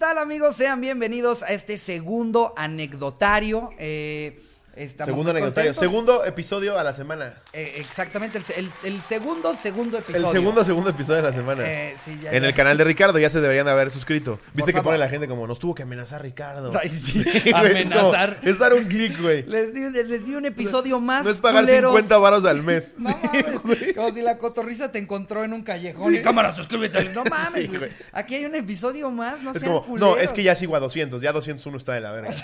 tal amigos? Sean bienvenidos a este segundo anecdotario. Eh, estamos Segundo anecdotario. Segundo episodio a la semana. Eh, exactamente, el, el- el segundo, segundo episodio. El segundo, segundo episodio de la semana. Eh, sí, ya, en ya. el canal de Ricardo ya se deberían de haber suscrito. Viste que favor. pone la gente como, nos tuvo que amenazar Ricardo. Ay, sí, Güey, es como, amenazar. Es, dar un clic, güey. Les di, les di un episodio más. No es pagar culeros. 50 varos al mes. No mames, como si la cotorriza te encontró en un callejón y cámara, suscríbete. No mames, güey. güey. Aquí hay un episodio más, no Es sean como, culeros. no, es que ya sigo a 200. Ya 201 está de la verga. Es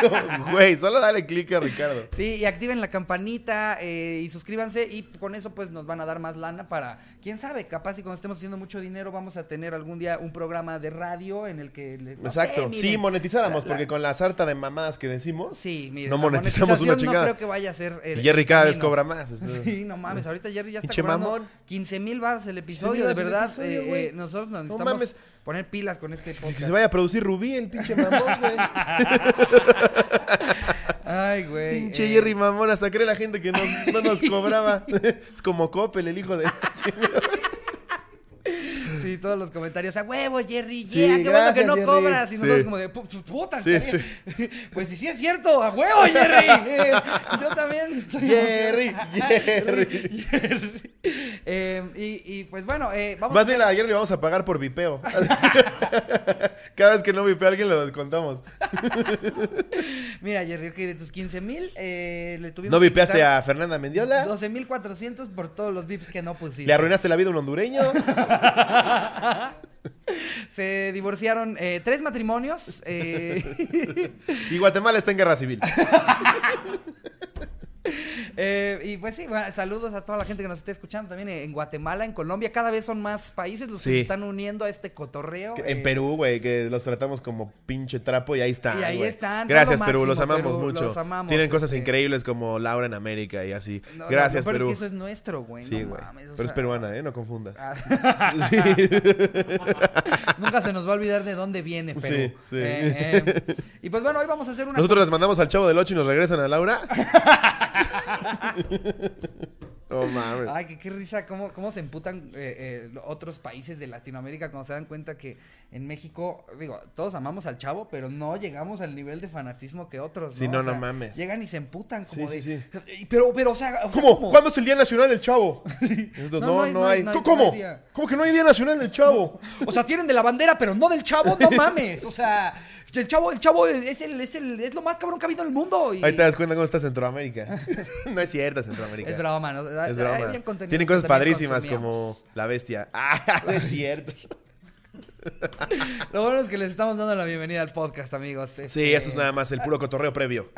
como, Güey, solo dale clic Ricardo. Sí, y activen la campanita eh, y suscríbanse y con eso pues nos van a dar más lana para, quién sabe, capaz y cuando estemos haciendo mucho dinero vamos a tener algún día un programa de radio en el que... le- no sé, Exacto. miren, sí, monetizáramos, la- la- porque con la sarta de mamadas que decimos, Sí, miren, no monetizamos una chingada. No creo que vaya a ser el, y Jerry cada vez cobra más. entonces- Sí, no mames, ahorita Jerry ya está Pinche cobrando mamón. 15 mil baros el episodio, de verdad. episodio, eh, eh, nosotros nos No necesitamos mames. poner pilas con este Que podcast. se vaya a producir Rubí, el pinche mamón, güey. Ay, güey. Pinche eh, Jerry mamón, hasta cree la gente que no, no nos cobraba. es como Coppel, el hijo de... Sí, todos los comentarios. A huevo, Jerry, Sí, yeah, qué bueno que no Jerry. cobras. Y nosotros Sí. como de, "Pu- puta, Sí, está bien". Pues sí, sí es cierto, a huevo, Jerry. Eh, yo también estoy Jerry, Jerry. Jerry. Eh, y, y, pues bueno, eh, vamos Más a bien a Jerry le vamos a pagar por vipeo. Cada vez que no vipea a alguien lo descontamos. Mira, Jerry, ok, de tus 15 mil, eh, le tuvimos ¿No que vipeaste a Fernanda Mendiola? 12 mil 400 por todos los vips que no pusiste. ¿Le arruinaste la vida a un hondureño? Se divorciaron eh, tres matrimonios. eh, Y Guatemala está en guerra civil. Eh, y pues sí, bueno, saludos a toda la gente que nos está escuchando también en Guatemala, en Colombia. Cada vez son más países los que se están uniendo a este cotorreo. En eh, Perú, güey, que los tratamos como pinche trapo y ahí están. Y ahí están, Gracias, lo Perú, los amamos Perú, mucho. los amamos, Tienen cosas este. increíbles como Laura en América y así. no, Gracias, no, pero Perú. es que eso es nuestro, güey. Sí, güey. Pero es peruana, ¿eh? No confundas. ah. Nunca se nos va a olvidar de dónde viene Perú. Sí, sí. Eh, eh, y pues bueno, hoy vamos a hacer una. Nosotros les mandamos al chavo del 8 y nos regresan a Laura. No mames. Ay, qué risa, cómo, cómo se emputan eh, eh, otros países de Latinoamérica cuando se dan cuenta que en México, digo, todos amamos al chavo, pero no llegamos al nivel de fanatismo que otros, ¿no? Sí, no, O sea, no mames. Llegan y se emputan como Sí, de... sí, "Y Pero, pero, o sea... o sea, ¿Cómo? ¿Cuándo es el Día Nacional del Chavo? No, No, hay- no hay. hay- no hay- ¿Cómo? hay. ¿Cómo que no hay Día Nacional del Chavo? O sea, tienen de la bandera, pero no del chavo, no mames. O sea, el chavo, el chavo es el, es el, es lo más cabrón que ha habido en el mundo. Y... Ahí te das cuenta cómo está Centroamérica. no es cierto, Centroamérica. Es broma, ¿no? Es broma. Tienen cosas padrísimas como La Bestia. Ah, no es cierto. Lo bueno es que les estamos dando la bienvenida al podcast, amigos. Sí, Este, eso es nada más el puro cotorreo previo.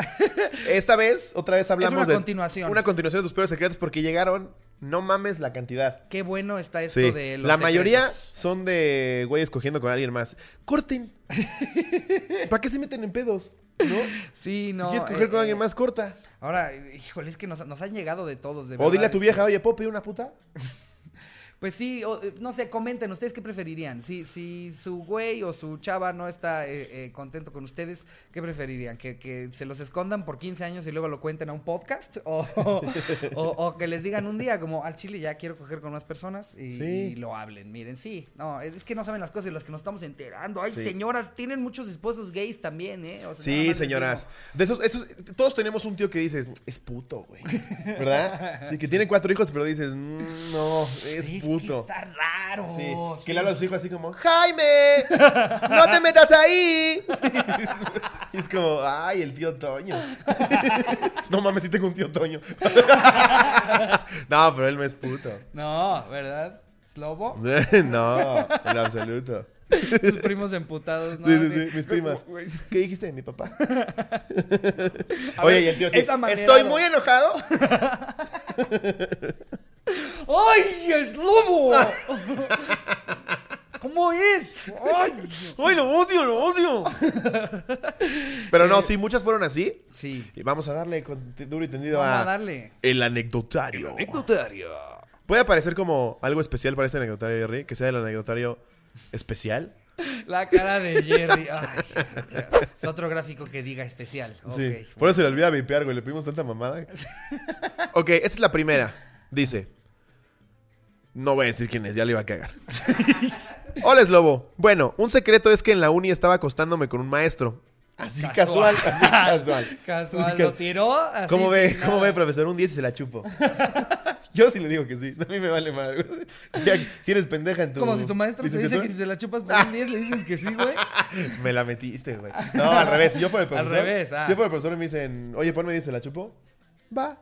Esta vez, otra vez hablamos una de... continuación. Una continuación de tus peores secretos porque llegaron, no mames la cantidad. Qué bueno está esto Sí, de los la mayoría son de güeyes cogiendo con alguien más. Corten. ¿Para qué se meten en pedos? ¿No? Sí, no. si quieres coger eh, con alguien eh, más, corta. Ahora, híjole, es que nos, nos han llegado de todos, de O dile a tu vieja, oye, ¿puedo pedir una puta? Pues sí, o, eh, no sé, comenten, ¿ustedes qué preferirían? Si, si su güey o su chava no está eh, eh, contento con ustedes, ¿qué preferirían? ¿Que, que se los escondan por 15 años y luego lo cuenten a un podcast? ¿O, o, o que les digan un día como, al chile ya quiero coger con más personas y, Sí. y lo hablen? Miren, sí, no, es que no saben las cosas y las que nos estamos enterando. Ay, Sí. señoras, tienen muchos esposos gays también, ¿eh? Sea, Sí, señoras. De esos, esos, todos tenemos un tío que dices, es puto, güey. ¿Verdad? Sí, que tiene cuatro hijos, pero dices, "Mm, no, es Sí, que puto. está raro. Sí, sí. que le habla a su hijo así como, Jaime, no te metas ahí. y es como, ay, el tío Toño. no mames, sí tengo un tío Toño. no, pero él no es puto. No, ¿verdad? ¿Es lobo? no, en absoluto. Sus primos emputados, ¿no? Sí, sí, sí, mis primas. ¿Qué dijiste de mi papá? A Oye, ver, y el tío sí, estoy muy enojado. ¡Ay, es lobo! ¿Cómo es? ¡Ay! ¡Ay, lo odio, lo odio! Pero no, sí, muchas fueron así. Sí. Y vamos a darle con- duro y tendido Vamos a a darle. el anecdotario. Anecdotario. Puede parecer como algo especial para este anecdotario, Jerry, que sea el anecdotario especial. La cara de Jerry. Ay, o sea, es otro gráfico que diga especial. Sí. Ok. Por eso se le olvida vipear, güey. Le pedimos tanta mamada. ok, esta es la primera. Dice: No voy a decir quién es, ya le iba a cagar. Hola, Slobo. Bueno, un secreto es que en la uni estaba acostándome con un maestro. Así casual, así casual. Casual, Así lo tiró así. ¿Cómo ve, sin cómo nada. ve, profesor? Un 10 y se la chupo. Yo sí le digo que sí. A mí me vale madre. Ya, si eres pendeja en tu. Como si tu maestro te dice que si se la chupas por un 10, le dices que sí, güey. Me la metiste, güey. No, al revés. Si yo fuera el Al profesor. revés, ah. Si yo fuera el profesor y me dicen, oye, ponme 10, ¿te la chupo? Va.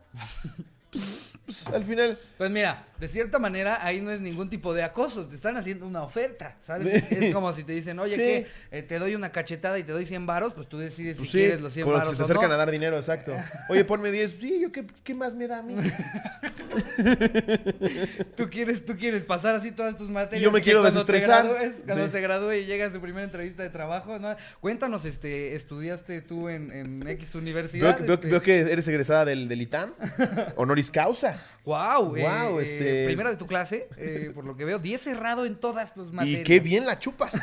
Pues, al final. Pues mira, de cierta manera ahí no es ningún tipo de acoso, te están haciendo una oferta, ¿sabes? Sí. Es, es como si te dicen, oye, Sí. ¿qué? Eh, te doy una cachetada y te doy 100 varos, pues tú decides Pues si sí, quieres los 100 con los que varos se te o acercan no. a dar dinero, exacto. Oye, ponme 10. Sí, yo qué, qué más me da a mí. Tú quieres, tú quieres pasar así todas tus materias. Yo me que quiero cuando te desestresar. gradúes- cuando se gradúe y llega a su primera entrevista de trabajo, ¿no? Cuéntanos, este, ¿estudiaste tú en, en X universidad? veo- Este, veo que eres egresada del, del ITAM. Honoris causa. Wow, Guau, eh, este- primera de tu clase, eh, por lo que veo, 10 cerrado en todas tus materias. Y qué bien la chupas.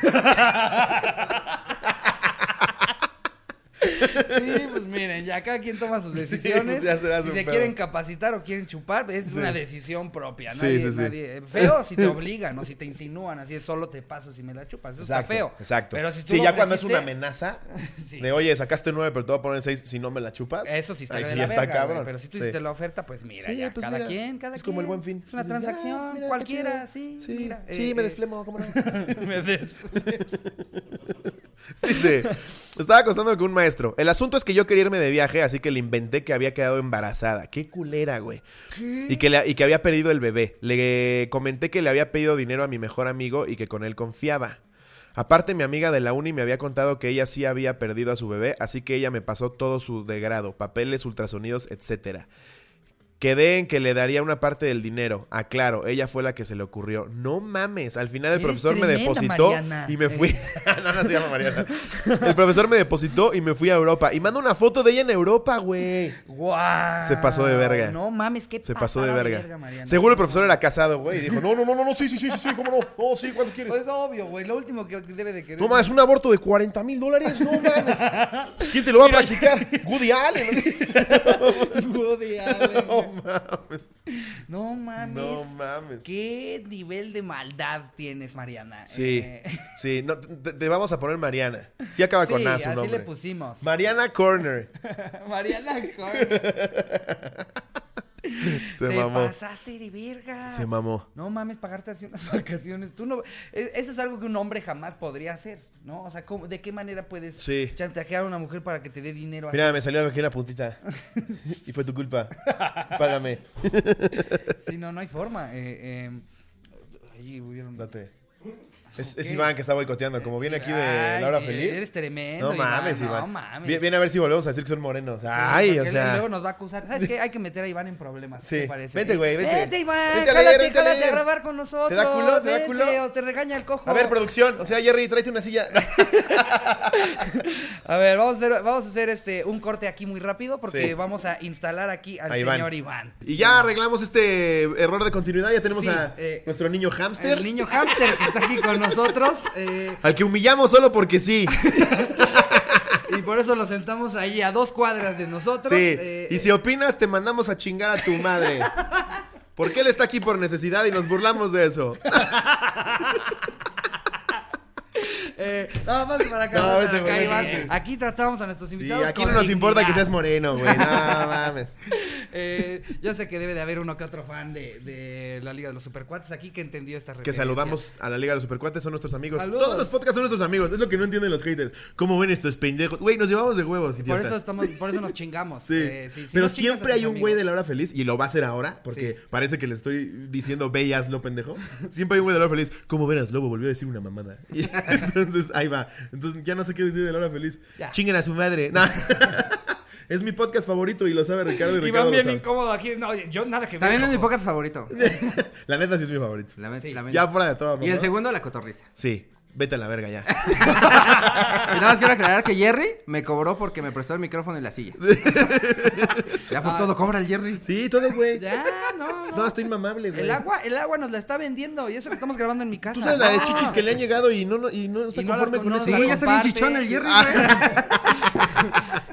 Sí, pues miren, ya cada quien toma sus decisiones. pues ya será si se pedo. quieren capacitar o quieren chupar, es Sí. una decisión propia. Nadie, sí, sí. nadie- Feo si te obligan o si te insinúan, así es solo te paso si me la chupas. Eso Exacto, está feo. Exacto. Pero si tú sí, ya cuando es una amenaza de, oye, sacaste 9, pero te voy a poner 6 si no me la chupas. Eso sí está de sí la está verga, cabrón. Pero si tú hiciste la oferta, pues mira, Sí, ya, pues cada mira, quien, cada es quien. como el buen fin. Es una ah, transacción, mira, cualquiera, sí, Sí, mira. sí, eh, me eh, desflemo, ¿cómo no? me des- Dice, estaba acostándome con un maestro. El asunto es que yo quería irme de viaje, así que le inventé que había quedado embarazada. Qué culera, güey. Y que, le- y que había perdido el bebé. Le comenté que le había pedido dinero a mi mejor amigo y que con él confiaba. Aparte, mi amiga de la uni me había contado que ella sí había perdido a su bebé, así que ella me pasó todo su degrado, papeles, ultrasonidos, etcétera. Quedé en que le daría una parte del dinero. Aclaro, ella fue la que se le ocurrió. No mames, al final el Eres profesor me depositó Mariana. y me fui. no, no se llama Mariana. El profesor me depositó y me fui a Europa. Y manda una foto de ella en Europa, güey. Guau. Se pasó de verga. No mames, qué Se pasó de verga. Mariana. Seguro el profesor era casado, güey. Y dijo, no, no, no, no, no, sí, sí, sí, sí, sí, cómo no. No, sí, ¿cuánto quieres? Pues es obvio, güey. Lo último que debe de querer. No mames, un aborto de 40 mil dólares. No mames. Pues, ¿Quién te lo va a practicar? Woody Allen. Woody Allen. Mames. No mames. No mames. ¿Qué nivel de maldad tienes, Mariana? Sí, Eh, sí. No, te, te vamos a poner Mariana. Sí acaba con A su así nombre. le pusimos. Mariana Corner. Mariana Corner. Se Te mamó. pasaste de verga. Se mamó. No mames, pagarte así unas vacaciones. Tú no, eso es algo que un hombre jamás podría hacer, ¿no? O sea, ¿cómo- ¿de qué manera puedes Sí. chantajear a una mujer para que te dé dinero? Mira, me salió aquí la puntita. Y fue tu culpa. Págame. Sí, no, no hay forma. Eh, eh, ahí hubieron- Date. Es, es. Iván que está boicoteando. Como viene aquí de Laura eh, Feliz. Eres tremendo. No mames, Iván. No mames. Vie- Viene a ver si volvemos a decir que son morenos. Sí, Ay, o sea. Luego nos va a acusar. ¿Sabes qué? Hay que meter a Iván en problemas. ¿qué Sí. te parece? Vente, güey, vente. Vente, Iván. Vente a jálate, leer, vente a jálate leer. a grabar con nosotros. ¿Te da culo? ¿Te da culo? O te regaña el cojo. A ver, producción. O sea, Jerry, tráete una silla. A ver, vamos a hacer, vamos a hacer este un corte aquí muy rápido porque Sí. vamos a instalar aquí al A Iván. señor Iván. Y ya arreglamos este error de continuidad. Ya tenemos Sí, a eh, nuestro niño hámster. El niño hámster que está aquí con nosotros. eh, Al que humillamos solo porque sí. y por eso lo sentamos ahí a dos cuadras de nosotros. Sí. eh, y si opinas, te mandamos a chingar a tu madre. Porque él está aquí por necesidad y nos burlamos de eso. Eh, más para acá, No, para acá, Iván. Aquí tratamos a nuestros Sí, invitados. aquí con no nos importa que seas moreno, güey. No mames. Eh, yo sé que debe de haber uno que otro fan de, de la Liga de los Supercuates aquí que entendió esta Que referencia. saludamos a la Liga de los Supercuates, son nuestros amigos. Saludos. Todos los podcasts son nuestros amigos. Es lo que no entienden los haters. ¿Cómo ven estos pendejos? Güey, nos llevamos de huevos, Por eso, estamos, por eso nos chingamos. Sí. Eh, sí, sí Pero siempre hay un güey de la hora feliz, y lo va a hacer ahora, porque Sí. parece que le estoy diciendo ve hazlo, pendejo. Siempre hay un güey de la hora feliz. ¿Cómo verás, Lobo? Volvió a decir una mamada. Y entonces, ahí va. Entonces, ya no sé qué decir de la hora feliz. Ya. Chinguen a su madre. No. es mi podcast favorito y lo sabe Ricardo y Ricardo. lo bien sabe. incómodo aquí. No, yo nada que ver. También es mi podcast favorito. La neta sí es mi favorito. La mente, Sí. la. Ya fuera de todo. Y el segundo, la cotorriza. Sí. Vete a la verga ya. Y nada más quiero aclarar que Jerry me cobró porque me prestó el micrófono y la silla. Ya por Ah. todo cobra el Jerry. Sí, todo, güey. Ya, no. No, está inmamable, güey. El agua, el agua nos la está vendiendo y eso que estamos grabando en mi casa. Tú sabes la de chichis que le han llegado y no, no- y no está Y no las conforme con eso. Sí, ya está bien chichón el Jerry, Ah. güey.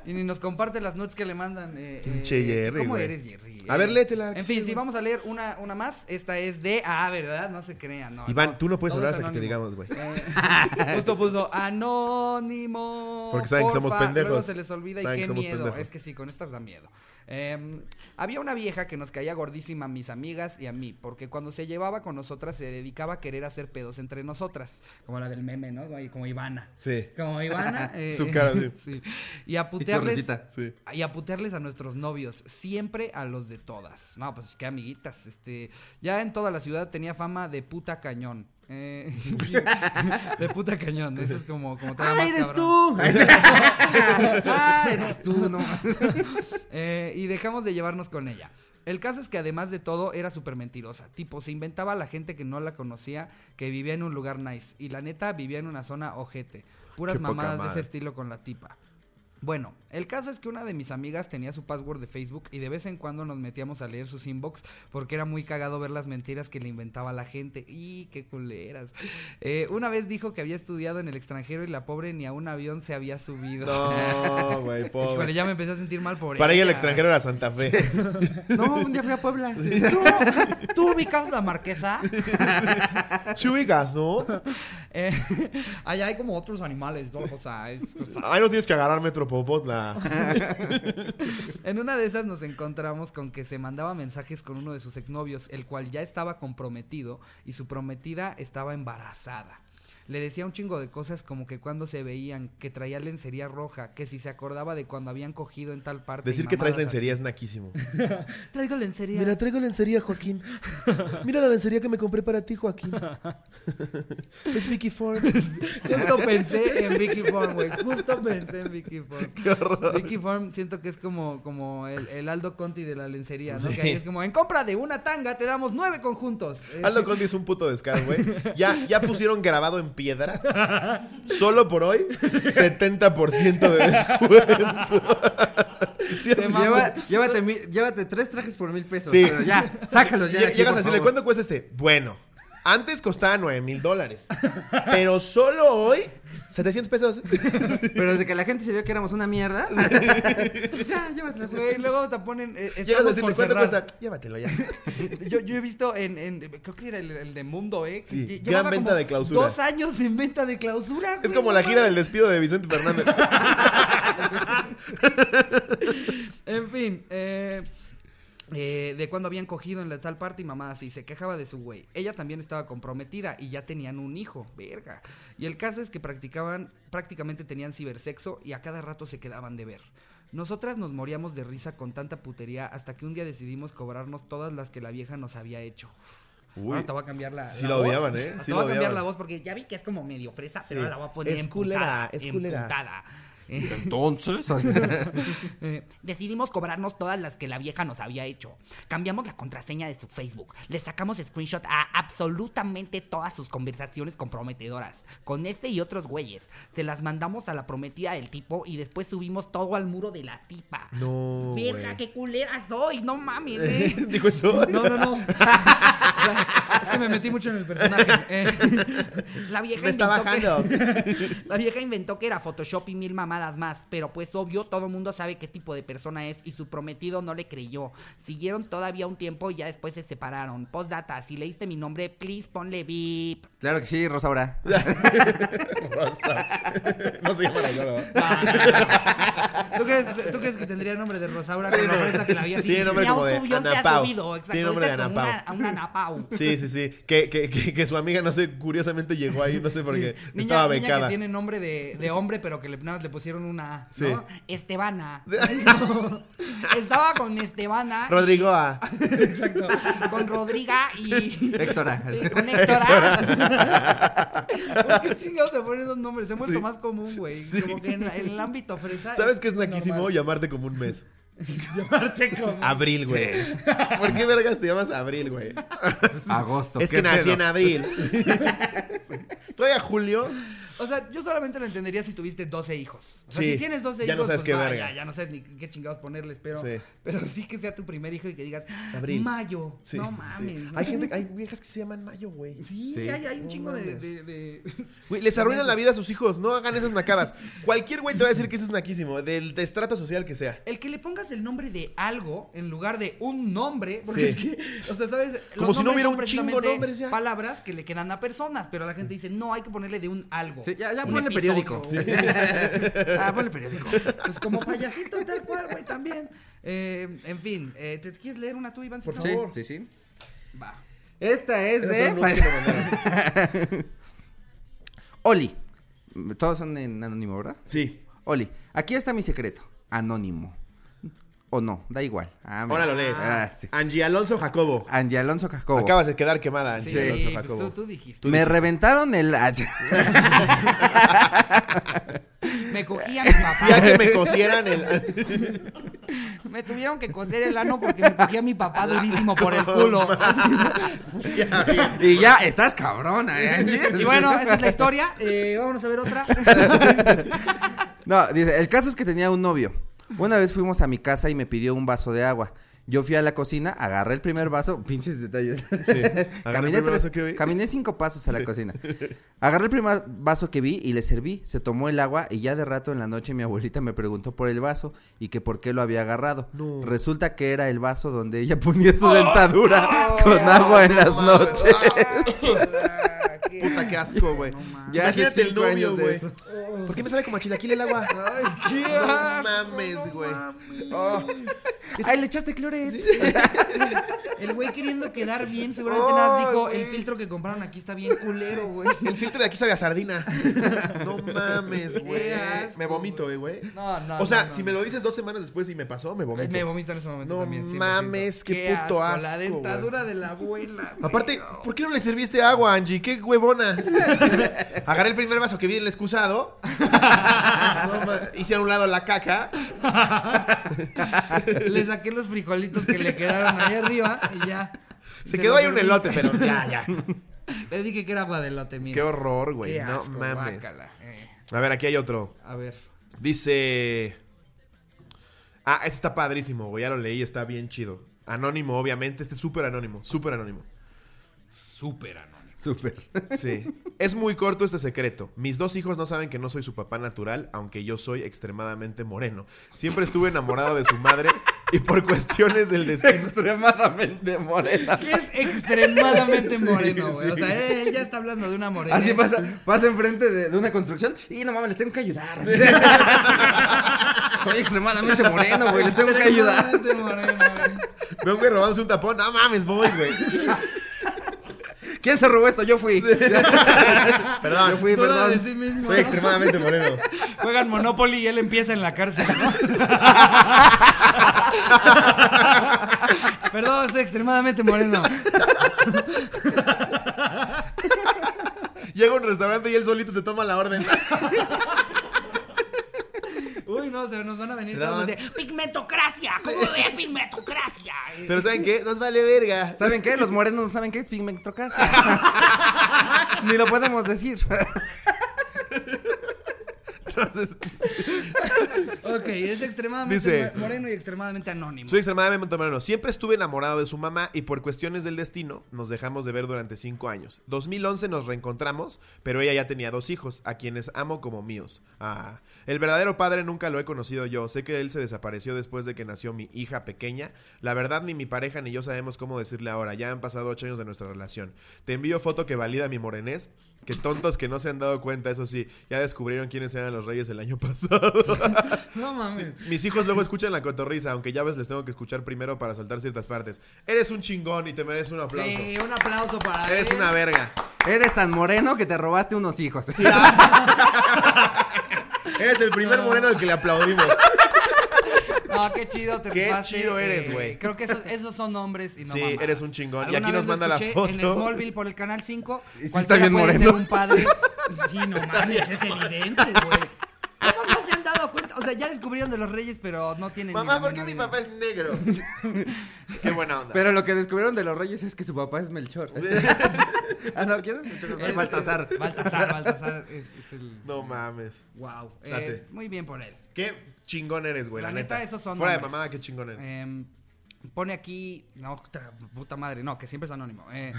Y ni nos comparte las nudes que le mandan. Eh, eh, Pinche Jerry, ¿Cómo eres, Jerry? A ver, léetela, En sí, fin, güey. si vamos a leer una, una más, esta es de. Ah, ¿verdad? No se crean, no. Iván, no. tú no puedes hablar hasta que te digamos, güey. Eh, justo puso anónimo. Porque saben que somos porfa. pendejos. Luego se les olvida Saben y qué miedo. pendejos. Es que sí, con estas da miedo. Eh, había una vieja que nos caía gordísima a mis amigas y a mí, porque cuando se llevaba con nosotras se dedicaba a querer hacer pedos entre nosotras, como la del meme, ¿no? Como Ivana. Sí. Como Ivana. eh, Su cara, sí. sí. Y a putearles. risita. Sí. Y a putearles a nuestros novios, siempre a los de todas. No, pues qué amiguitas. Este, ya en toda la ciudad tenía fama de puta cañón. Eh, de puta cañón. Eso es como, como ¡Ah, más eres cabrón. tú! ¡Ah, eres tú! No. Eh, y dejamos de llevarnos con ella. El caso es que además de todo era súper mentirosa. Tipo, se inventaba a la gente que no la conocía que vivía en un lugar nice. Y la neta vivía en una zona ojete. Puras Qué mamadas de ese estilo con la tipa. Bueno, el caso es que una de mis amigas tenía su password de Facebook y de vez en cuando nos metíamos a leer sus inbox porque era muy cagado ver las mentiras que le inventaba la gente. ¡Y qué culeras! Eh, una vez dijo que había estudiado en el extranjero y la pobre ni a un avión se había subido. No, güey, pobre. ya me empecé a sentir mal por Para ella el extranjero era Santa Fe. No, un día fui a Puebla. ¿Tú, tú ubicas la marquesa? Chuigas, ¿no? Eh, allá hay como otros animales, ¿no? O sea, es... o sea, Ay, no tienes que agarrar En una de esas nos encontramos con que se mandaba mensajes con uno de sus exnovios, el cual ya estaba comprometido y su prometida estaba embarazada. Le decía un chingo de cosas como que cuando se veían, que traía lencería roja, que si se acordaba de cuando habían cogido en tal parte. Decir que traes lencería es naquísimo. Traigo lencería. Mira, traigo lencería, Joaquín. Mira la lencería que me compré para ti, Joaquín. Es Vicky Ford. Justo pensé en Vicky Form, güey. Justo pensé en Vicky. Qué horror. Vicky Form siento que es como, como el, el Aldo Conti de la lencería, ¿no? Sí. Que ahí es como, en compra de una tanga te damos nueve conjuntos. Aldo Conti es un puto descaro, güey. Ya, ya pusieron grabado en piedra. Solo por hoy, 70% de descuento. Sí. Lleva- llévate, mi- llévate tres trajes por mil pesos. Sí. pero ya, sácalos ya. de Lle- aquí, Llegas por a decirle, favor. ¿cuánto cuesta este? Bueno, antes costaba 9 mil dólares. Pero solo hoy, 700 pesos. Pero desde que la gente se vio que éramos una mierda. ya, llévatelos. Güey, luego te ponen. eh, Llegas a decirle, ¿cuánto cuesta? Llévatelo ya. Yo, yo he visto en, en- Creo que era el, el de Mundo, ¿eh? Sí, gran venta de clausura. Dos años en venta de clausura. Es güey, como la gira del despido de Vicente Fernández. En fin, eh, eh, de cuando habían cogido en la tal parte y mamá así se quejaba de su güey. Ella también estaba comprometida y ya tenían un hijo, verga. Y el caso es que practicaban, prácticamente tenían cibersexo y a cada rato se quedaban de ver. Nosotras nos moríamos de risa con tanta putería hasta que un día decidimos cobrarnos todas las que la vieja nos había hecho. Uy. Ahora te voy a cambiar la, Sí la la voz. odiaban, ¿eh? Te Sí voy a cambiar odiaban. la voz porque ya vi que es como medio fresa, pero Sí. ahora la voy a poner Es emputada, culera, es culera. Entonces. eh, decidimos cobrarnos todas las que la vieja nos había hecho. Cambiamos la contraseña de su Facebook. Le sacamos screenshot a absolutamente todas sus conversaciones comprometedoras. Con este y otros güeyes. Se las mandamos a la prometida del tipo y después subimos todo al muro de la tipa. No, Verga, qué culera soy, no mames, eh. No, no, no. es que me metí mucho en el personaje. Eh, la vieja Me está inventó que- bajando. la vieja inventó que era Photoshop y mil mamadas más, pero pues obvio todo el mundo sabe qué tipo de persona es y su prometido no le creyó. Siguieron todavía un tiempo y ya después se separaron. Postdata, si leíste mi nombre, please ponle beep. Claro que sí, Rosaura. Rosa. No se llama la. ¿Tú, crees, ¿Tú crees que tendría nombre de Rosaura con la fresa que la había Sí, tiene nombre como de subió, se Ana ha Pau. subido. Tiene nombre de es como Ana una. Sí, sí, sí. Que, que, que, que su amiga, no sé, curiosamente llegó ahí, no sé por qué. Niña, estaba niña becada. que tiene nombre de, de hombre, pero que le, nada más le pusieron una A, Sí. ¿no? Estebana. Estaba con Estebana. Rodrigo A. Exacto. Con Rodriga y. Héctora. con Héctora. ¿Por qué chingados se ponen esos nombres? Se ha vuelto Sí. más común, güey. Sí. Como que en, la- en el ámbito fresa. ¿Sabes qué es naquísimo? normal. Llamarte como un mes. Llamarte como. Abril, güey. ¿Por qué vergas te llamas Abril, güey? Agosto. Es ¿qué que nací pedo? en abril. Todavía julio. O sea, yo solamente lo entendería si tuviste 12 hijos. O sea, Sí, si tienes 12 ya no hijos, sabes pues qué va, verga. ya, ya no sabes ni qué chingados ponerles, pero, Sí. pero sí que sea tu primer hijo y que digas, Abril. mayo, Sí, no sí. mames. Hay gente, hay viejas que se llaman Mayo, güey. Sí, Sí. Hay, hay un No chingo de, de- de- Güey, les arruinan la vida a sus hijos. No hagan esas nacadas. Cualquier güey te va a decir que eso es naquísimo. Del destrato social que sea. El que le pongas el nombre de algo en lugar de un nombre, porque Sí. es que, o sea, ¿sabes? Como Los si no hubiera un chingo nombres ya. palabras que le quedan a personas, pero la gente dice, no, hay que ponerle de un algo. Sí, ya- ya ponle periódico. ah, ponle periódico. Pues como payasito tal cual, güey, también. Eh, en fin, eh, ¿te quieres leer una tú, Iván? Por Sí, favor. sí, sí. Va. Esta es de... Oli. Todos son en anónimo, ¿verdad? Sí. Oli, aquí está mi secreto. Anónimo. O no, da igual. Ah. Ahora lo lees. Ah, sí. Angie Alonso Jacobo. Angie Alonso Jacobo. Acabas de quedar quemada, Angie Sí, Alonso pues Jacobo. tú, tú dijiste. Tú Me dijiste. reventaron el... Me cogí a mi papá. Ya que me cosieran el. Me tuvieron que coser el ano porque me cogí a mi papá durísimo por el culo. Y ya, estás cabrona, ¿eh, Angie? Y bueno, esa es la historia. Eh, vámonos a ver otra. No, dice, el caso es que tenía un novio. Una vez fuimos a mi casa y me pidió un vaso de agua. Yo fui a la cocina, agarré el primer vaso, pinches detalles. Caminé, tres- cinco pasos a la cocina. Agarré el primer vaso que vi y le serví. Se tomó el agua y ya de rato en la noche mi abuelita me preguntó por el vaso y que por qué lo había agarrado. No. Resulta que era el vaso donde ella ponía su dentadura con agua en las Oh, noches. Qué asco, güey. Ya hace el novio, años de güey. ¿Por qué me sale como a chilaquil el agua? Ay, qué No asco, mames, no güey. mames. Oh. Ay, le echaste clorets. El güey queriendo quedar bien, seguramente nada más Ay, dijo, el filtro que compraron aquí está bien culero, güey. El filtro de aquí sabe a sardina. No mames, güey. Me vomito, eh, güey. No, no. O sea, no, no, si me lo dices dos semanas después y me pasó, me vomito. Me vomito en ese momento No también. 100%. mames, qué puto La asco, dentadura de la abuela. güey. Aparte, ¿por qué no le serviste agua, Angie? ¡Qué huevona! Agarré el primer vaso que vi en el excusado. No hice a un lado la caca. Le saqué los frijolitos que le quedaron ahí arriba y ya. Se, quedó ahí un elote, pero ya, ya. Le dije que era agua de elote, mira. Qué horror, güey. No asco, mames. eh. A ver, aquí hay otro. A ver. Dice. Ah, este está padrísimo, güey. Ya lo leí, está bien chido. Anónimo, obviamente. Este es súper anónimo, súper anónimo. Súper anónimo. Súper. Sí. Es muy corto este secreto. Mis dos hijos no saben que no soy su papá natural, aunque yo soy extremadamente moreno. Siempre estuve enamorado de su madre y por cuestiones del destino. Extremadamente morena. Que es extremadamente moreno, güey. O sí. sea, él ya está hablando de una morena. Así pasa, pasa enfrente de, de una construcción y no mames, les tengo que ayudar. Soy extremadamente moreno, güey, les tengo que ayudar. Extremadamente moreno, güey. Veo que robándose un tapón. No mames, voy, güey. ¿Quién se robó esto? Yo fui. Perdón. Yo fui, perdón. sí mismo, Soy ¿no? extremadamente moreno. Juegan Monopoly y él empieza en la cárcel, ¿no? Perdón, soy extremadamente moreno. Llega a un restaurante y él solito se toma la orden. No, se nos van a venir todos de pigmentocracia. ¿Cómo ve pigmentocracia? Pero ¿saben qué? Nos vale verga. ¿Saben qué? Los morenos no saben qué es pigmentocracia. Ni lo podemos decir. Ok, es extremadamente Dice- moreno y extremadamente anónimo. Soy extremadamente moreno. Siempre estuve enamorado de su mamá y por cuestiones del destino nos dejamos de ver durante cinco años. 2011 nos reencontramos, pero ella ya tenía dos hijos, a quienes amo como míos. Ah, el verdadero padre nunca lo he conocido yo. Sé que él se desapareció después de que nació mi hija pequeña. La verdad ni mi pareja ni yo sabemos cómo decirle ahora. Ya han pasado ocho años de nuestra relación. Te envío foto que valida mi morenés. Que tontos que no se han dado cuenta, eso sí, ya descubrieron quiénes eran los reyes el año pasado. No mames. Mis hijos luego escuchan la cotorriza, aunque ya ves, les tengo que escuchar primero para saltar ciertas partes. Eres un chingón y te mereces un aplauso. Sí, un aplauso para Eres él. una verga. Eres tan moreno que te robaste unos hijos. Eres el primer moreno al que le aplaudimos. No, qué chido te Qué rifaste, chido eres, eh, güey. Creo que esos, esos son hombres y no Sí, mamadas. eres un chingón. Y Alguna aquí nos vez lo manda la escuché foto. En Smallville por el canal 5. Y sí está Cualquiera bien puede moreno. ser un padre. Sí, no mames, es evidente, güey. ¿Cómo no dado cuenta? O sea, ya descubrieron de los reyes, pero no tienen. Mamá, ¿por qué mi idea. papá es negro? Qué buena onda. Pero lo que descubrieron de los reyes es que su papá es Melchor. ah, no, ¿quién es Melchor? Es- Baltasar. Baltasar, Baltasar es, es el. No mames. Wow. Date. muy bien por él. Qué chingón eres, güey. La, La neta, esos son Fuera de mamada, qué chingón eres. Em, pone aquí. No, otra puta madre, no, que siempre es anónimo. Eh,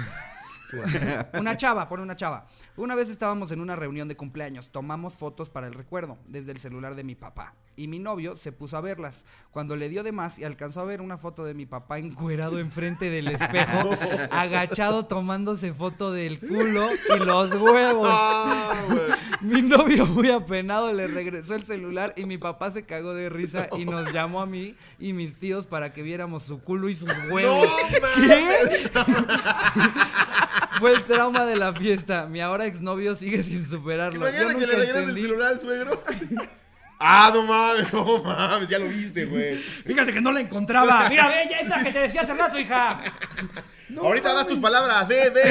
una chava, pone una chava. Una vez estábamos en una reunión de cumpleaños, tomamos fotos para el recuerdo desde el celular de mi papá. Y mi novio se puso a verlas. Cuando le dio de más y alcanzó a ver una foto de mi papá encuerado enfrente del espejo, agachado tomándose foto del culo y los huevos. Ah. Mi novio muy apenado le regresó el celular y mi papá se cagó de risa y nos llamó a mí y mis tíos para que viéramos su culo y sus huevos. No, ¿Qué? Fue el trauma de la fiesta. Mi ahora exnovio sigue sin superarlo. Yo Imagínate que nunca le regresas el celular al suegro. ah, no mames, no mames, ya lo viste, güey. Fíjate que no la encontraba. Mira, ve, ya esa que te decía hace rato, hija. Ahorita das tus palabras, ve, ve.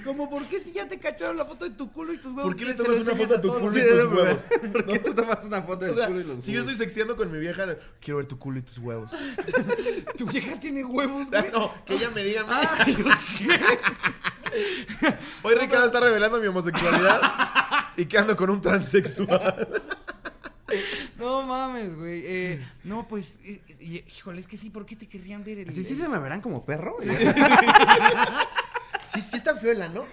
Como, ¿por qué si ya te cacharon la foto de tu culo y tus huevos? ¿Por qué le tomas una foto a a tu culo Sí, y tus de huevos? ¿Por qué tú tomas una foto sea, culo y los si yo huevos? estoy sexteando con mi vieja, quiero ver tu culo y tus huevos. Tu vieja tiene huevos, güey. No, que ella me diga. Hoy Ricardo está revelando mi homosexualidad y que ando con un transexual. No mames, güey. Eh, no, pues, eh, eh, híjole, es que sí, ¿por qué te querrían ver el ¿Sí, sí se me verán como perro? Sí, sí está feo el ano.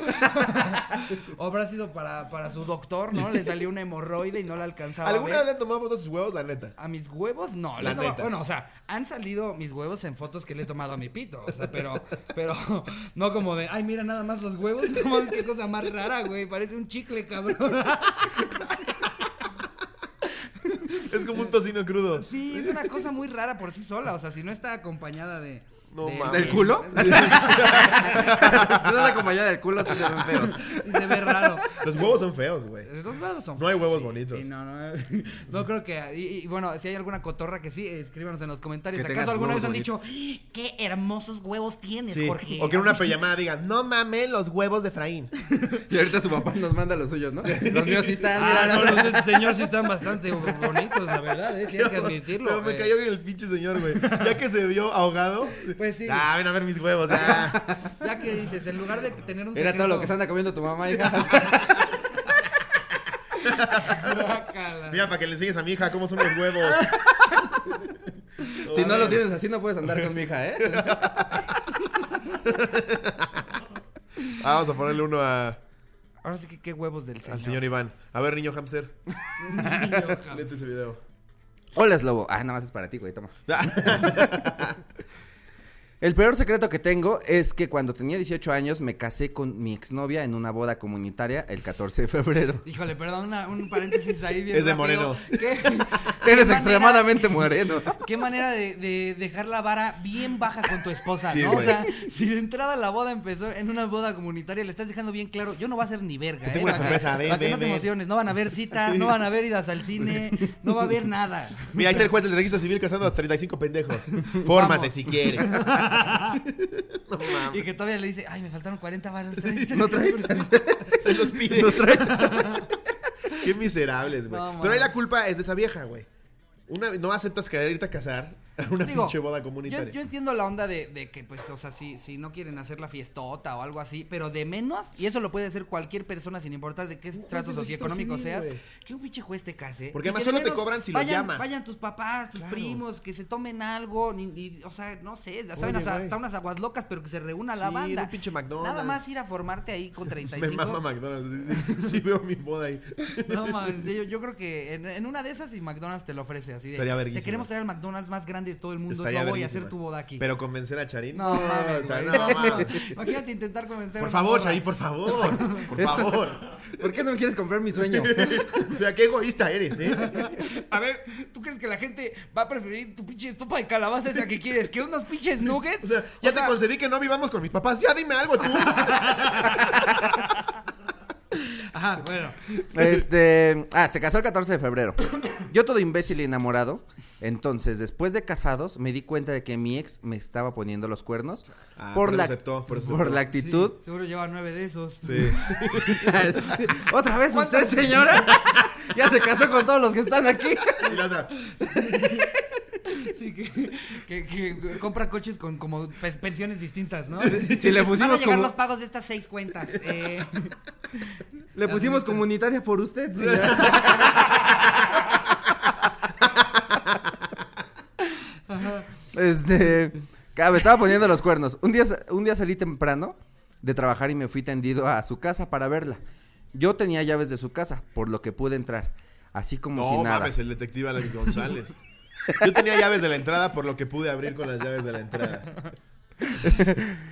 O habrá sido para, para su doctor, ¿no? Le salió una hemorroide y no la alcanzaba a ¿Alguna ver. vez le han tomado fotos a sus huevos? La neta. A mis huevos, no. La neta. Bueno, o sea, han salido mis huevos en fotos que le he tomado a mi pito. O sea, pero, pero no como de, ay, mira nada más los huevos. No mames, qué cosa más rara, güey. Parece un chicle, cabrón. Es como un tocino crudo. Sí, es una cosa muy rara por sí sola. O sea, si no está acompañada de. No de- mames. ¿Del culo? si no es acompañada del culo, sí se ven feos. Sí, se ve raro. Los huevos son feos, güey. Los huevos son No hay feos, huevos sí, bonitos. Sí, no, no. No creo que. Y, y, bueno, si hay alguna cotorra que sí, escríbanos en los comentarios. Que ¿Acaso alguna vez han dicho, qué hermosos huevos tienes, Sí. Jorge? O que en una pijamada digan, no mames los huevos de Efraín. Y ahorita su papá nos manda los suyos, ¿no? Los míos sí están, Ah, mira, no, los de este señor sí están bastante bonitos, la verdad, ¿eh? Sí hay que admitirlo. Pero me eh. cayó bien el pinche señor, güey. Ya que se vio ahogado. Pues sí. Ah, ven a ver mis huevos. Ah. Ya que dices, en lugar de tener un Era todo lo que se anda comiendo tu mamá, hija. Mira, para que le enseñes a mi hija cómo son los huevos. si no los tienes así, no puedes andar con mi hija, ¿eh? Ah, vamos a ponerle uno a- Ahora sí que qué huevos del señor. al señor Iván. A ver, niño hamster. Niño, Lete ese video. Hola, Slobo. Ah, nada más es para ti, güey, toma. El peor secreto que tengo es que cuando tenía 18 años me casé con mi exnovia en una boda comunitaria el 14 de febrero. Híjole, perdón, una- un paréntesis ahí bien Es de rápido. moreno. ¿Qué, qué Eres manera- extremadamente moreno. Qué manera de, de dejar la vara bien baja con tu esposa, Sí, ¿no? O güey. sea, si de entrada la boda empezó en una boda comunitaria, le estás dejando bien claro, yo no voy a hacer ni verga, ¿eh? tengo una Para- sorpresa, ven, para que ven, no te emociones, no van a ver citas, no van a ver idas al cine, no va a haber nada. Mira, ahí está el juez del registro civil casando a 35 pendejos. Fórmate Vamos. si quieres. No mames. Y que todavía le dice, ay, me faltaron 40 varos. ¿No traes? Se los pide. Qué miserables, güey. No, Pero ahí la culpa es de esa vieja, güey. Una, no aceptas querer irte a casar una Digo, pinche boda Yo, comunitaria. yo entiendo la onda de, de que, pues, o sea, si, si no quieren hacer la fiestota o algo así, pero de menos, y eso lo puede hacer cualquier persona sin importar de qué trato de socioeconómico seas, güey. que un pinche juez te case. Porque además de solo te cobran si lo vayan, llamas. Vayan tus papás, tus Claro. primos, que se tomen algo, ni, ni- o sea, no sé, saben, Oye, hasta, hasta unas aguas locas, pero que se reúna la Sí, en banda. un pinche McDonald's. Nada más ir a formarte ahí con Me 35. mama McDonald's. Sí, sí, sí veo mi boda ahí. No mames, yo, yo creo que en, en una de esas y McDonald's te lo ofrece así de. Estaría verguísima. Te queremos traer al McDonald's más grande todo el mundo. Estaría Yo voy a hacer tu boda aquí. Pero convencer a Charín. No mames, güey. no, mames. Imagínate intentar convencer a Por favor. Charín, por favor. Por favor. ¿Por qué no me quieres comprar mi sueño? O sea, qué egoísta eres, ¿eh? A ver, ¿tú crees que la gente va a preferir tu pinche sopa de calabaza esa que quieres que unos pinches nuggets? O sea, ya te concedí que no vivamos con mis papás. Ya dime algo tú. Ajá, bueno. Este. Ah, se casó el 14 de febrero. Yo, todo imbécil y enamorado, Entonces, después de casados, me di cuenta de que mi ex me estaba poniendo los cuernos Ah, por, la, aceptó, por la actitud. Sí, seguro lleva nueve de esos. Sí. ¿Otra vez usted, señora? ya se casó con todos los que están aquí. Y la otra. Sí, que, que, que compra coches con como pe- pensiones distintas, ¿no? Si le Van a pusimos, llegar como- los pagos de estas seis cuentas. Eh, le pusimos comunitaria por usted, señora. Este, me estaba poniendo los cuernos. Un día, un día salí temprano de trabajar y me fui tendido a su casa para verla. Yo tenía llaves de su casa, por lo que pude entrar, así como No si nada. mames, el detective Alex González. Yo tenía llaves de la entrada por lo que pude abrir con las llaves de la entrada.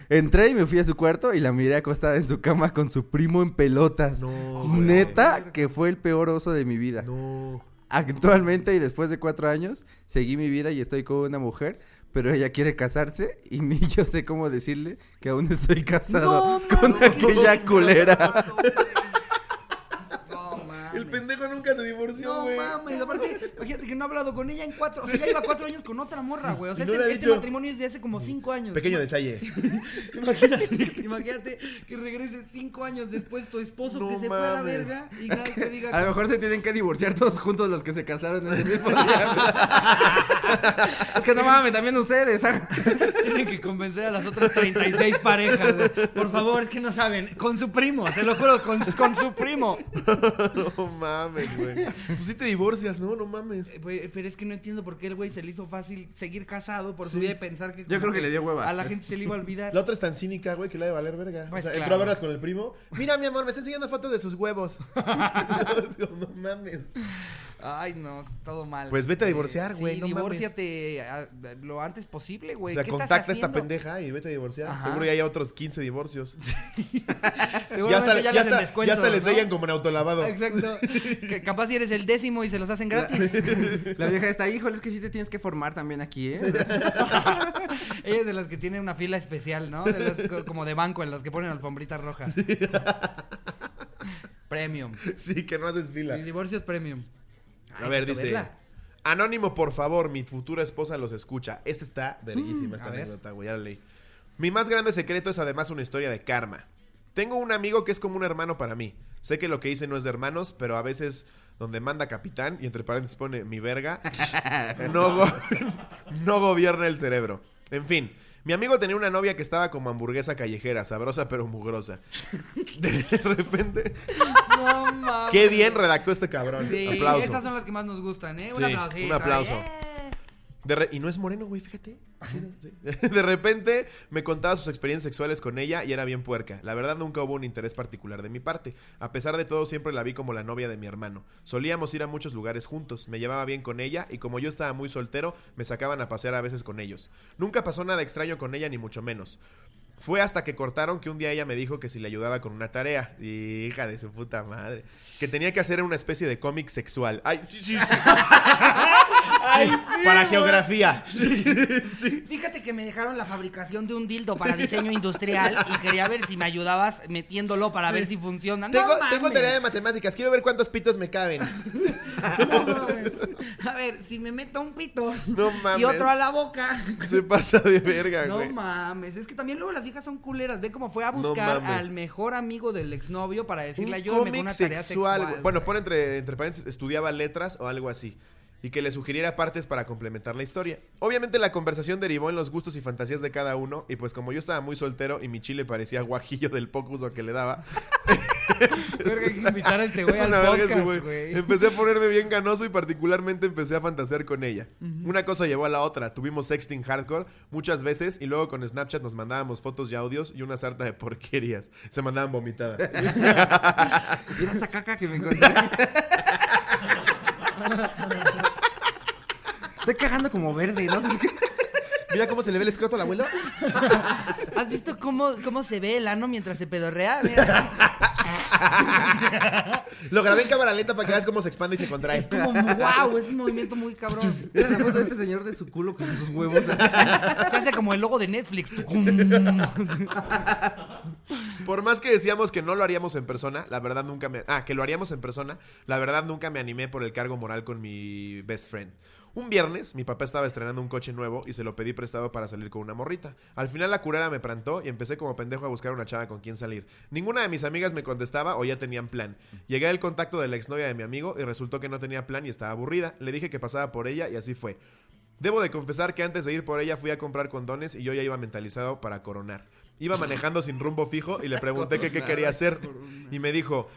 Entré y me fui a su cuarto y la miré acostada en su cama con su primo en pelotas. No, güey. Neta, que fue el peor oso de mi vida. No. Actualmente y después de cuatro años, seguí mi vida y estoy con una mujer, pero ella quiere casarse y ni yo sé cómo decirle que aún estoy casado No, con aquella culera. no mames. El pendejo nunca se divorció, No güey. mames, aparte, imagínate que no ha hablado con ella en cuatro, o sea, ya lleva cuatro años con otra morra, güey. O sea, no este, este matrimonio es de hace como cinco años. Pequeño detalle. Imagínate, imagínate que regrese cinco años después tu esposo No que se fue a la verga y nadie te diga A lo mejor se tienen que divorciar todos juntos los que se casaron ese mismo día. es que no mames, también ustedes. ah. Tienen que convencer a las otras 36 parejas. güey. Por favor, es que no saben. Con su primo, se lo juro, con, con su primo. No mames, güey. Pues sí te divorcias, ¿no? No mames. Eh, Pero es que no entiendo por qué el güey se le hizo fácil seguir casado por su vida y pensar que. Yo creo que le dio hueva. A la gente se le iba a olvidar. La otra es tan cínica, güey, que la de valer verga. Pues o sea, claro. entró a verlas con el primo. Mira, mi amor, me está enseñando fotos de sus huevos. no mames. Ay, no, todo mal. Pues vete a divorciar, güey, Sí, no mames. divórciate a- lo antes posible, O güey. sea, ¿Qué estás contacta a esta pendeja y vete a divorciar. Ajá. Seguro ya hay otros 15 divorcios. Ya Seguramente hasta, ya, ya les hasta, descuento, ya hasta les ¿no? sellan como en autolavado. Exacto. Que capaz si eres el décimo y se los hacen gratis. La vieja está, híjole, es que sí te tienes que formar también aquí, ¿eh? Ella es de las que tiene una fila especial, ¿no? De las co- como de banco, en las que ponen alfombritas rojas. Premium. Sí, que no haces fila. Sí, divorcios premium. A ver, dice. verla. Anónimo, por favor, mi futura esposa los escucha. Esta está verguísima, esta Mm, a ver. anécdota, güey, ya la leí. Mi más grande secreto es además una historia de karma. Tengo un amigo que es como un hermano para mí. Sé que lo que hice no es de hermanos, pero a veces donde manda capitán, y entre paréntesis pone mi verga, no, go- no gobierna el cerebro. En fin, mi amigo tenía una novia que estaba como hamburguesa callejera, sabrosa pero mugrosa. De repente, No mames. qué bien redactó este cabrón. Sí, Aplauso. esas son las que más nos gustan, ¿eh? Sí, un aplauso. un aplauso. De y no es moreno, güey, fíjate. De repente me contaba sus experiencias sexuales con ella y era bien puerca. La verdad nunca hubo un interés particular de mi parte. A pesar de todo siempre la vi como la novia de mi hermano. Solíamos ir a muchos lugares juntos. Me llevaba bien con ella y como yo estaba muy soltero me sacaban a pasear a veces con ellos. Nunca pasó nada extraño con ella ni mucho menos. Fue hasta que cortaron que un día ella me dijo que si le ayudaba con una tarea. Hija de su puta madre. Que tenía que hacer una especie de cómic sexual. Ay, sí, sí, sí. Ay, Sí, para geografía. Fíjate que me dejaron la fabricación de un dildo para diseño industrial y quería ver si me ayudabas metiéndolo para ver si funciona. Tengo, no mames. tengo tarea de matemáticas. Quiero ver cuántos pitos me caben. No mames. A ver, si me meto un pito No mames. y otro a la boca. Se pasa de verga, No güey. mames, es que también luego las viejas son culeras. Ve cómo fue a No buscar al mejor amigo del exnovio para decirle Un ayúdame con una tarea sexual. Bueno, pone entre, entre paréntesis, estudiaba letras o algo así. Y que le sugiriera partes para complementar la historia. Obviamente la conversación derivó en los gustos y fantasías de cada uno. Y pues como yo estaba muy soltero y mi chile parecía guajillo del poco uso que le daba. Verga, hay que invitar a este güey Es al una verga ese podcast, güey. güey. Empecé a ponerme bien ganoso y particularmente empecé a fantasear con ella. Una cosa llevó a la otra. Tuvimos sexting hardcore muchas veces y luego con Snapchat nos mandábamos fotos y audios y una sarta de porquerías. Se mandaban vomitadas. Mira esta caca que me encontré. Estoy cagando como verde, no sé qué. Mira cómo se le ve el escroto al abuelo. ¿Has visto cómo, cómo se ve el ano mientras se pedorrea? Mira, Lo grabé en cámara lenta para que veas cómo se expande y se contrae. es como wow, es un movimiento muy cabrón. Mira la foto de este señor de su culo con sus huevos así. Se hace como el logo de Netflix. Por más que decíamos que no lo haríamos en persona, la verdad nunca me... Ah, que lo haríamos en persona, la verdad nunca me animé por el cargo moral con mi best friend. Un viernes, mi papá estaba estrenando un coche nuevo y se lo pedí prestado para salir con una morrita. Al final la curera me plantó y empecé como pendejo a buscar una chava con quien salir. Ninguna de mis amigas me contestaba o ya tenían plan. Llegué al contacto de la exnovia de mi amigo y resultó que no tenía plan y estaba aburrida. Le dije que pasaba por ella y así fue. Debo de confesar que antes de ir por ella fui a comprar condones y yo ya iba mentalizado para coronar. Iba manejando sin rumbo fijo y le pregunté que qué quería hacer y me dijo,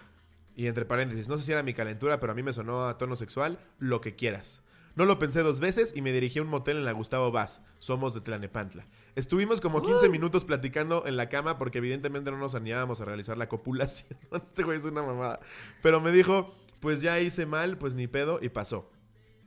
y entre paréntesis, no sé si era mi calentura, pero a mí me sonó a tono sexual, lo que quieras. No lo pensé dos veces y me dirigí a un motel en la Gustavo Vaz. Somos de Tlanepantla. Estuvimos como 15 minutos platicando en la cama porque evidentemente no nos animábamos a realizar la copulación. Este güey es una mamada. Pero me dijo, pues ya hice mal, pues ni pedo y pasó.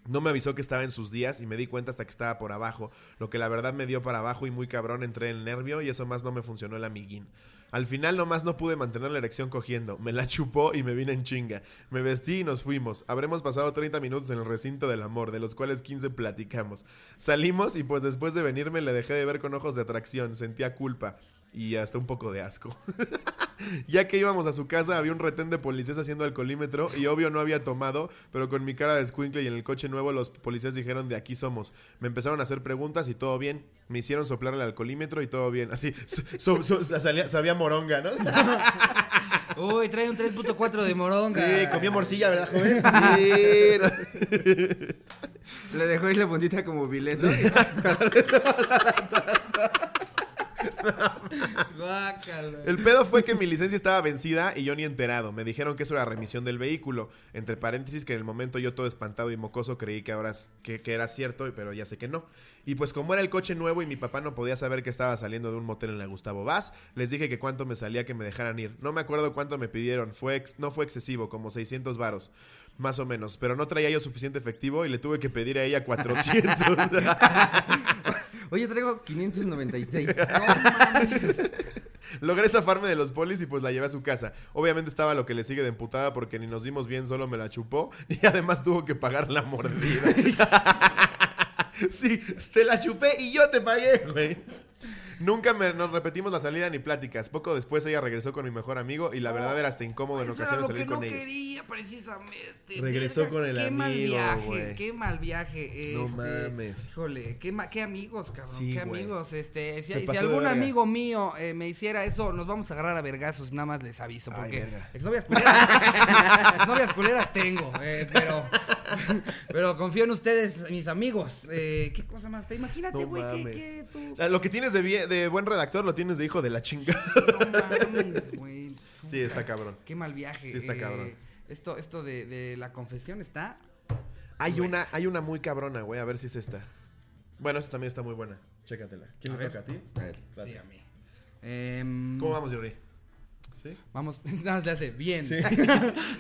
No me avisó que estaba en sus días y me di cuenta hasta que estaba por abajo, lo que la verdad me dio para abajo y muy cabrón entré en el nervio y eso más no me funcionó el amiguín. Al final nomás no pude mantener la erección cogiendo, me la chupó y me vine en chinga. Me vestí y nos fuimos. Habremos pasado 30 minutos en el recinto del amor, de los cuales 15 platicamos. Salimos y pues después de venirme le dejé de ver con ojos de atracción, sentía culpa y hasta un poco de asco. ya que íbamos a su casa, había un retén de policías haciendo alcoholímetro y obvio no había tomado, pero con mi cara de squinkle y en el coche nuevo los policías dijeron de aquí somos. Me empezaron a hacer preguntas y todo bien. Me hicieron soplar el alcoholímetro y todo bien. Así, so- so- salía- sabía moronga, ¿no? Uy, trae un 3.4 de moronga. Sí, comía morcilla, ¿verdad, joven? Sí. Le dejó ahí la puntita como vileza. El pedo fue que mi licencia estaba vencida y yo ni enterado. Me dijeron que eso era remisión del vehículo. Entre paréntesis, que en el momento yo todo espantado y mocoso creí que ahora es- que, que era cierto, pero ya sé que no. Y pues como era el coche nuevo y mi papá no podía saber que estaba saliendo de un motel en la Gustavo Vaz, les dije que cuánto me salía que me dejaran ir. No me acuerdo cuánto me pidieron. Fue ex- no fue excesivo, como 600 varos. Más o menos. Pero no traía yo suficiente efectivo y le tuve que pedir a ella 400. Oye, traigo 596. Logré zafarme de los polis y pues la llevé a su casa. Obviamente estaba lo que le sigue de emputada porque ni nos dimos bien, solo me la chupó y además tuvo que pagar la mordida. sí, te la chupé y yo te pagué, güey. Nunca me- nos repetimos la salida ni pláticas. Poco después ella regresó con mi mejor amigo y la verdad era hasta incómodo en Eso era ocasiones lo salir que con no ellos. quería, precisamente. Regresó con el qué mal amigo, viaje, güey. qué mal viaje. No este, mames. Híjole, qué, ma- qué amigos, cabrón. Sí, qué güey. amigos. Este, si, Se si pasó de algún verga. amigo mío eh, me hiciera eso, nos vamos a agarrar a vergazos, nada más les aviso. Ay, Porque verga. exnovias culeras, exnovias culeras tengo, eh, pero, pero confío en ustedes, mis amigos. Eh, qué cosa más fea. Imagínate, No güey, que, mames. que tú. O sea, lo que tienes de, vie- de buen redactor lo tienes de hijo de la chingada. No mames, güey. Sí, está cabrón. Qué mal viaje. Sí, está eh, cabrón. Esto, esto de, de la confesión está. Hay una, hay una muy cabrona, güey. A ver si es esta. Bueno, esta también está muy buena. Chécatela. ¿Quién A le ver. toca a ti? A ver. Date. Sí, a mí. Em, ¿Cómo vamos, Jerry? ¿Sí? Vamos, nada más le hace bien.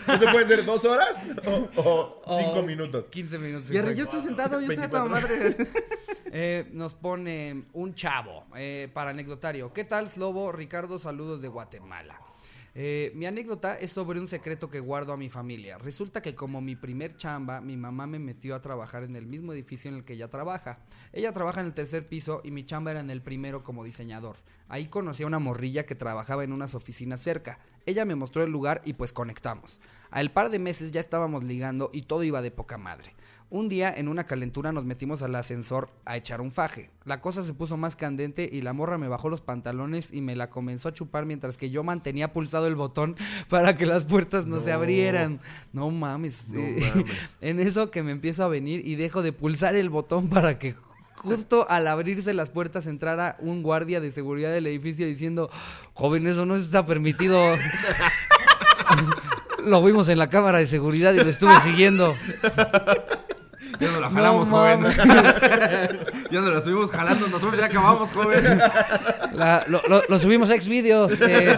¿No se pueden ser dos horas o, o O cinco minutos? 15 minutos. Jerry, yo estoy sentado, yo estoy a toda 24. madre. Eh, nos pone un chavo eh, para anecdotario. ¿Qué tal, Slobo? Ricardo, saludos de Guatemala. Eh, mi anécdota es sobre un secreto que guardo a mi familia. Resulta que como mi primer chamba, mi mamá me metió a trabajar en el mismo edificio en el que ella trabaja. Ella trabaja en el tercer piso y mi chamba era en el primero como diseñador. Ahí conocí a una morrilla que trabajaba en unas oficinas cerca. Ella me mostró el lugar y pues conectamos. Al par de meses ya estábamos ligando y todo iba de poca madre. Un día, en una calentura, nos metimos al ascensor a echar un faje. La cosa se puso más candente y la morra me bajó los pantalones y me la comenzó a chupar mientras que yo mantenía pulsado el botón para que las puertas no, se abrieran. No mames. No eh, mames. en eso que me empiezo a venir y dejo de pulsar el botón para que justo al abrirse las puertas entrara un guardia de seguridad del edificio diciendo, joven, eso no está permitido. Lo vimos en la cámara de seguridad y lo estuve siguiendo. Ya no la jalamos, No joven. ya no la estuvimos jalando, nosotros ya acabamos, joven. La- lo, lo- lo subimos a Xvideos. eh,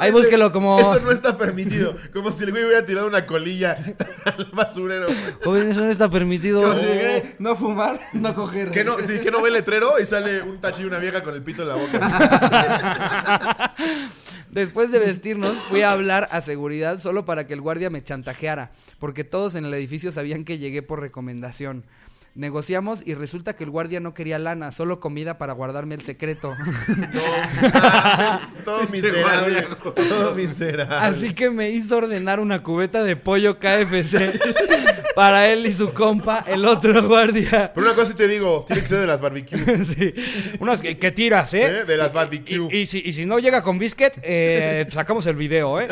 ahí búsquelo como. Eso no está permitido. Como si el güey hubiera tirado una colilla al basurero. Joven, eso no está permitido. Como si dijera, no fumar, no coger. Que no, sí, que no ve el letrero y sale un tachi y una vieja con el pito en la boca. Después de vestirnos, fui a hablar a seguridad solo para que el guardia me chantajeara, porque todos en el edificio sabían que llegué por recomendación comunicación. Negociamos y resulta que el guardia no quería lana, solo comida para guardarme el secreto. Todo miserable. Todo miserable. Así que me hizo ordenar una cubeta de pollo KFC para él y su compa, el otro guardia. Pero una cosa sí te digo, tiene que ser de las barbecue. Sí. Unos que, que tiras, ¿eh? ¿eh? De las barbecue. Y, y si, y si no llega con biscuit, eh, sacamos el video, ¿eh?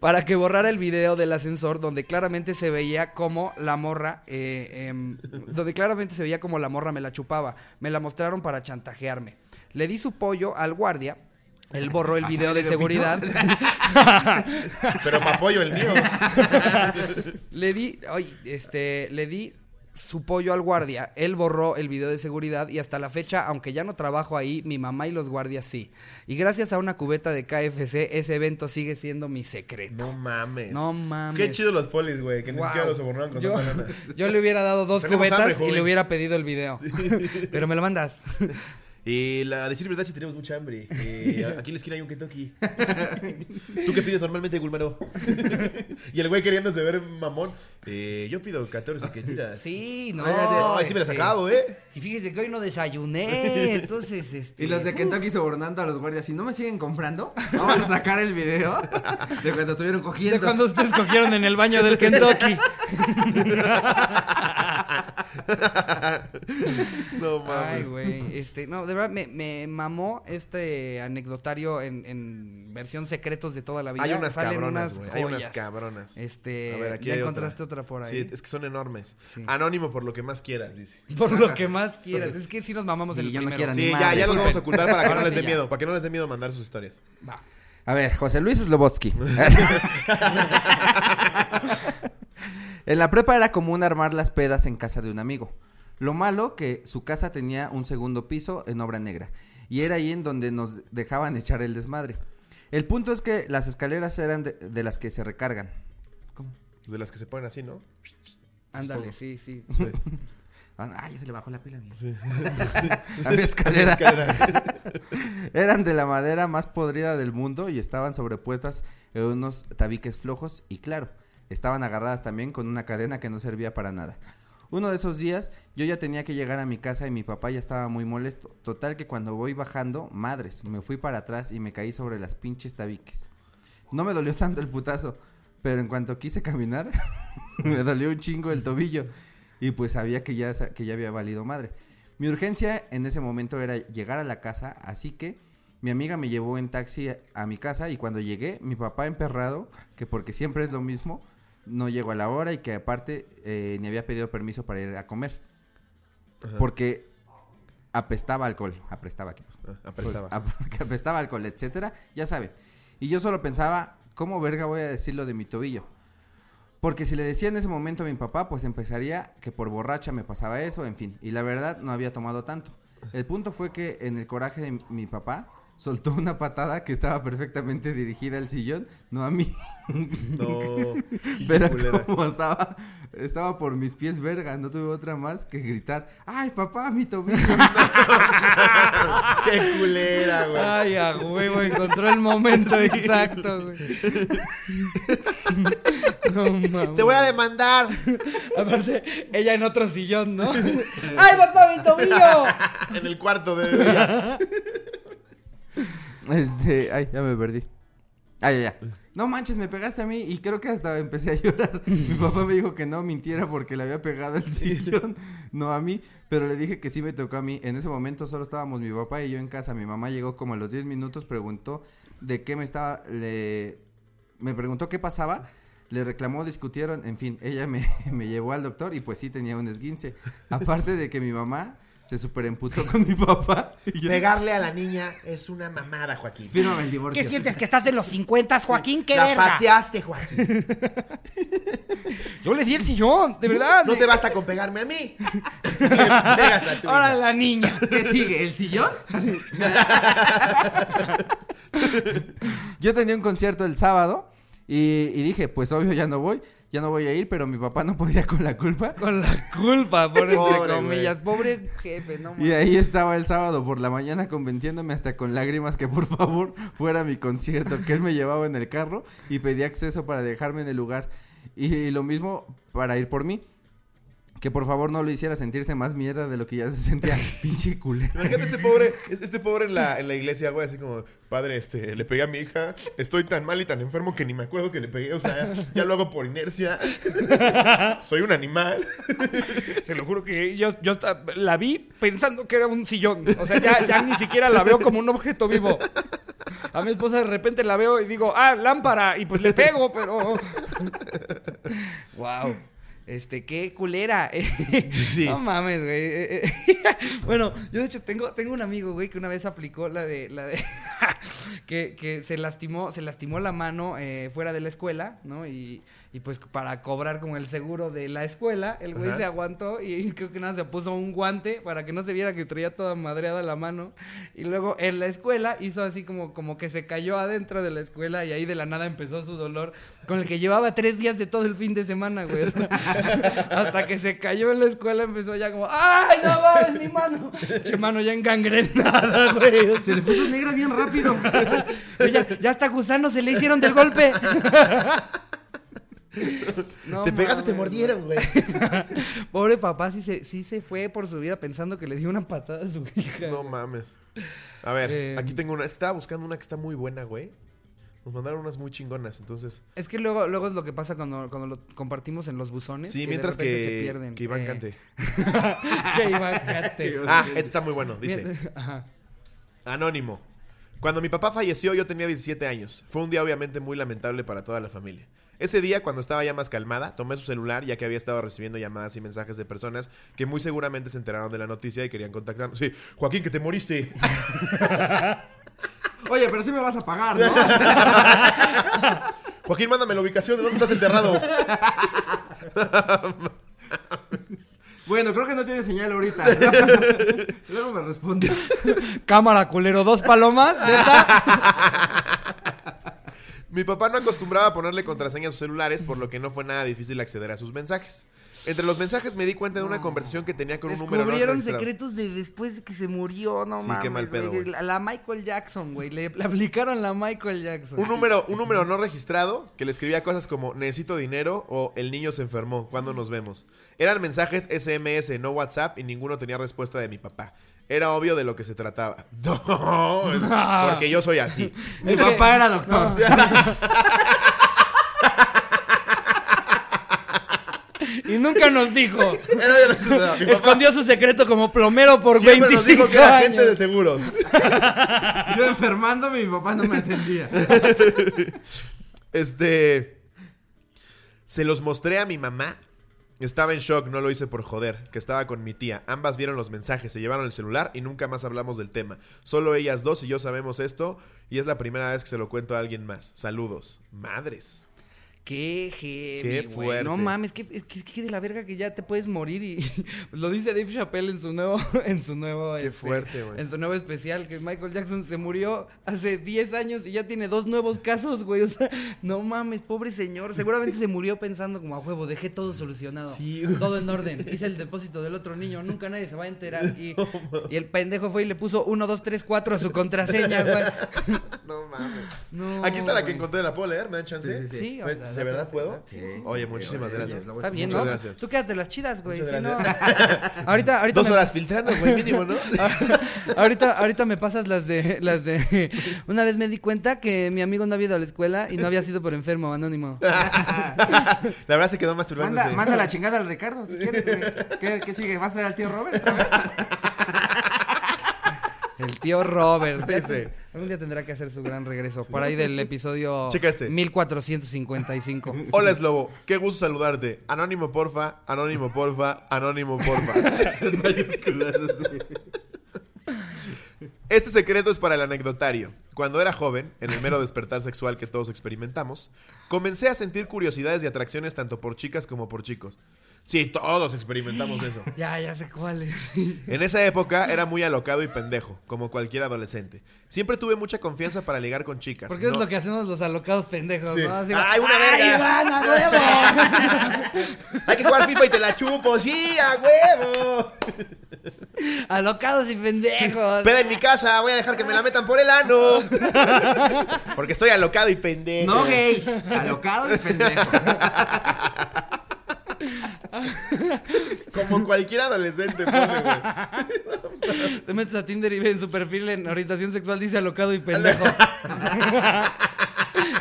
Para que borrara el video del ascensor donde claramente se veía como la morra, eh, em, donde claramente se veía como la morra me la chupaba. Me la mostraron para chantajearme. Le di su pollo al guardia. Él borró el video de seguridad. Pero para apoyo el mío. le di, ay, este, le di su pollo al guardia. Él borró el video de seguridad y hasta la fecha, aunque ya no trabajo ahí, mi mamá y los guardias sí. Y gracias a una cubeta de KFC, ese evento sigue siendo mi secreto. No mames. No mames. Qué chido los polis, güey, que ni siquiera los sobornaron con yo, tanta yo le hubiera dado dos Tenemos cubetas hambre, y le hubiera pedido el video. Pero me lo mandas. Y la, a decir verdad, sí tenemos mucha hambre. Eh, aquí en la esquina hay un Kentucky. ¿Tú qué pides normalmente, Gulmaro? y el güey queriéndose ver mamón. Eh, yo pido 14 que tiras. Sí, no. No, ahí sí me las este, acabo, ¿eh? Y fíjese que hoy no desayuné, entonces este Y los de Kentucky sobornando a los guardias. Si no me siguen comprando, vamos a sacar el video de cuando estuvieron de cogiendo. cuando ustedes cogieron en el baño del Kentucky. No mames. Ay, güey. Este, no, de verdad me, me mamó este anecdotario en, en versión secretos de toda la vida. hay unas Salen cabronas, güey. Hay unas cabronas. Este, A ver, aquí ya hay encontraste otra, por ahí. Sí, es que son enormes. Sí. Anónimo por lo que más quieras, dice. Por lo que más quieras. Es que sí nos mamamos Y el no primero. quiero Ni Sí, ya, madre. ya los vamos a ocultar para que no les dé ya. miedo. Para que no les dé miedo mandar sus historias. Va. A ver, José Luis Slobotsky. En la prepa era común armar las pedas en casa de un amigo. Lo malo que su casa tenía un segundo piso en obra negra. Y era ahí en donde nos dejaban echar el desmadre. El punto es que las escaleras eran de, de las que se recargan. De las que se ponen así, ¿no? Ándale, sí, sí. Sí. Ah, ya se le bajó la pila. Sí. Había escalera. Escalera. Eran de la madera más podrida del mundo y estaban sobrepuestas en unos tabiques flojos y claro, estaban agarradas también con una cadena que no servía para nada. Uno de esos días yo ya tenía que llegar a mi casa y mi papá ya estaba muy molesto. Total que cuando voy bajando, madres, me fui para atrás y me caí sobre las pinches tabiques. No me dolió tanto el putazo, pero en cuanto quise caminar, me dolió un chingo el tobillo y pues sabía que ya, que ya había valido madre. Mi urgencia en ese momento era llegar a la casa, así que mi amiga me llevó en taxi a mi casa y cuando llegué, mi papá emperrado, que porque siempre es lo mismo, no llegó a la hora y que aparte eh, ni había pedido permiso para ir a comer. Ajá. Porque apestaba alcohol, apestaba aquí. Ah, apestaba. Ah, Porque apestaba alcohol, etcétera, ya saben. Y yo solo pensaba, ¿cómo verga voy a decir lo de mi tobillo? Porque si le decía en ese momento a mi papá, pues empezaría que por borracha me pasaba eso, en fin. Y la verdad no había tomado tanto. El punto fue que en el coraje de mi papá soltó una patada que estaba perfectamente dirigida al sillón, no a mí. No. Pero culera. como estaba, estaba por mis pies verga, no tuve otra más que gritar, ¡ay papá, mi tobillo! Qué culera, güey. Ay, a huevo, encontró el momento exacto, güey. No mames. Te voy a demandar. Aparte, ella en otro sillón, ¿no? ¡Ay, papá, mi tobillo! En el cuarto de ella. Este, ay, ya me perdí. Ay, ya, ya. No manches, me pegaste a mí y creo que hasta empecé a llorar. Mi papá me dijo que no mintiera porque le había pegado el sillón, no a mí, pero le dije que sí me tocó a mí. En ese momento solo estábamos mi papá y yo en casa. Mi mamá llegó como a los 10 minutos, preguntó de qué me estaba, le, me preguntó qué pasaba. Le reclamó, discutieron, en fin, ella me, me llevó al doctor y pues sí tenía un esguince. Aparte de que mi mamá se superemputó con mi papá. y yo- Pegarle a la niña es una mamada, Joaquín. Fírmame el divorcio. ¿Qué sientes? ¿Que estás en los 50, Joaquín? ¡Qué la verga! pateaste, Joaquín. Yo le di el sillón, de verdad. No te basta con pegarme a mí. Le pegas a tu Ahora hija. la niña. ¿Qué sigue? ¿El sillón? Yo tenía un concierto el sábado y, y dije, pues obvio ya no voy, ya no voy a ir, pero mi papá no podía con la culpa. Con la culpa, por entre Pobre, comillas. Pobre jefe, no Y mames. ahí estaba el sábado por la mañana convenciéndome hasta con lágrimas que por favor fuera a mi concierto, que él me llevaba en el carro y pedía acceso para dejarme en el lugar. Y lo mismo para ir por mí. Que por favor no lo hiciera sentirse más mierda de lo que ya se sentía pinche culero. Imagínate este pobre, es- este pobre en la, en la iglesia, güey, así como, padre, este, le pegué a mi hija, estoy tan mal y tan enfermo que ni me acuerdo que le pegué, o sea, ya lo hago por inercia. Soy un animal. Se lo juro que yo, yo hasta la vi pensando que era un sillón. O sea, ya, ya ni siquiera la veo como un objeto vivo. A mi esposa de repente la veo y digo, ah, lámpara. Y pues le pego, pero. wow. Este, qué culera. Sí. No mames, güey. Eh, eh, bueno, yo de hecho tengo, tengo un amigo, güey, que una vez aplicó la de, la de, que, que se lastimó, se lastimó la mano eh, fuera de la escuela, ¿no? Y, y pues para cobrar como el seguro de la escuela, el güey Ajá. se aguantó y creo que nada, se puso un guante para que no se viera que traía toda madreada la mano. Y luego en la escuela hizo así como, como que se cayó adentro de la escuela y ahí de la nada empezó su dolor, con el que llevaba tres días de todo el fin de semana, güey. Hasta que se cayó en la escuela empezó ya como, ¡ay, no mames, mi mano! Che, mano ya engangrenada, güey. Se le puso negra bien rápido. Ya, ya hasta gusano se le hicieron del golpe. No te pegas o te mordieron, güey. Pobre papá sí se, sí se fue por su vida pensando que le dio una patada a su hija. No mames. A ver, Eh, aquí tengo una. Es que estaba buscando una que está muy buena, güey. Nos mandaron unas muy chingonas, entonces. Es que luego, luego es lo que pasa cuando, cuando lo compartimos en los buzones. Sí, que mientras que, se pierden. que Iván Eh, cante. que Iván cante. Ah, este está muy bueno, dice. Ajá. Anónimo. Cuando mi papá falleció yo tenía 17 años. Fue un día obviamente muy lamentable para toda la familia. Ese día, cuando estaba ya más calmada, tomé su celular ya que había estado recibiendo llamadas y mensajes de personas que muy seguramente se enteraron de la noticia y querían contactarnos. Sí, Joaquín, que te moriste. Oye, pero sí me vas a pagar, ¿no? Joaquín, mándame la ubicación de dónde estás enterrado. bueno, creo que no tiene señal ahorita. Luego me responde. Cámara, culero, dos palomas. ¿neta? Mi papá no acostumbraba a ponerle contraseña a sus celulares, por lo que no fue nada difícil acceder a sus mensajes. Entre los mensajes me di cuenta de una conversación que tenía con un número no Descubrieron secretos de después de que se murió, no Sí, mames. qué mal pedo, güey. güey. La, la Michael Jackson, güey. Le, le aplicaron la Michael Jackson. Un número, un número no registrado que le escribía cosas como necesito dinero o el niño se enfermó, ¿cuándo nos vemos? Eran mensajes SMS, no WhatsApp y ninguno tenía respuesta de mi papá. Era obvio de lo que se trataba. No, porque yo soy así. Mi Es que- papá era doctor. Y nunca nos dijo. Escondió su secreto como plomero por siempre 25 nos dijo que era años. agente de seguros. Yo enfermándome, mi papá no me atendía. Este. Se los mostré a mi mamá. Estaba en shock, no lo hice por joder, que estaba con mi tía. Ambas vieron los mensajes, se llevaron el celular y nunca más hablamos del tema. Solo ellas dos y yo sabemos esto y es la primera vez que se lo cuento a alguien más. Saludos. Madres. Qué heavy, Qué güey. fuerte. No mames, que, es que, es que de la verga que ya te puedes morir y pues lo dice Dave Chappelle en su nuevo en su nuevo Qué este, fuerte, güey. En su nuevo especial que Michael Jackson se murió hace 10 años y ya tiene dos nuevos casos, güey. O sea, no mames, pobre señor. Seguramente se murió pensando como a huevo, dejé todo solucionado. Sí. Todo en orden. Hice el depósito del otro niño, nunca nadie se va a enterar y, y el pendejo fue y le puso 1 2 3 4 a su contraseña, güey. No mames. No. Aquí está la que encontré, ¿la puedo leer? ¿Me dan chance? Sí, sí, Sí, ¿Me- ahorita, ¿De verdad puedo? date, sí, sí, Oye, sí. muchísimas Oye, gracias. Está bien, Muchas ¿no? gracias. Tú quédate las chidas, güey. Muchas si no- ahorita, ahorita Dos me- horas filtrando, güey, mínimo, ¿no? ahorita, ahorita me pasas las de, las de. Una vez me di cuenta que mi amigo no había ido a la escuela y no había sido por enfermo, anónimo. La verdad se quedó masturbándose. Manda, manda la chingada al Ricardo, si quieres, güey. ¿Qué, qué sigue? ¿Vas a traer al tío Robert otra vez? El tío Robert. Ese. Algún día tendrá que hacer su gran regreso. Por ahí del episodio Checa este. 1455. Hola, Slobo. Qué gusto saludarte. Anónimo, porfa. Anónimo, porfa. Anónimo, porfa. Este secreto es para el anecdotario. Cuando era joven, en el mero despertar sexual que todos experimentamos, comencé a sentir curiosidades y atracciones tanto por chicas como por chicos. Sí, todos experimentamos eso. Ya, ya sé cuál es. En esa época era muy alocado y pendejo, como cualquier adolescente. Siempre tuve mucha confianza para ligar con chicas. Porque es No- lo que hacemos los alocados pendejos, Sí. ¿no? Así, ¡Ay, una verga! ¡Ay, Iván, a huevo! Hay que jugar FIFA y te la chupo, sí, a huevo. alocados y pendejos. Peda en mi casa, voy a dejar que me la metan por el ano. Porque estoy alocado y pendejo. No gay. Alocado y pendejo. Como cualquier adolescente pone, güey. Te metes a Tinder y ves en su perfil en orientación sexual dice alocado y pendejo.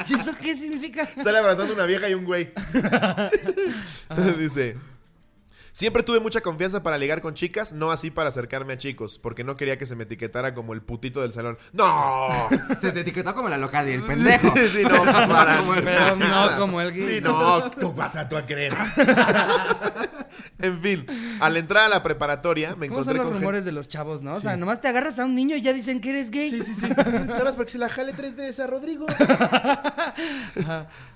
¿Y eso qué significa? Sale abrazando una vieja y un güey. Dice. Siempre tuve mucha confianza para ligar con chicas, no así para acercarme a chicos, porque no quería que se me etiquetara como el putito del salón. ¡No! Se te etiquetó como la loca y el pendejo. Sí, sí, no, para Pero no nada. como el gay. Sí, no, tú vas a tú a creer. en fin, al entrar a la preparatoria me ¿Cómo encontré son los con gente- rumores de los chavos, no? O sea, nomás te agarras a un niño y ya dicen que eres gay. Sí, sí, sí. Nada más porque se la jale tres veces a Rodrigo.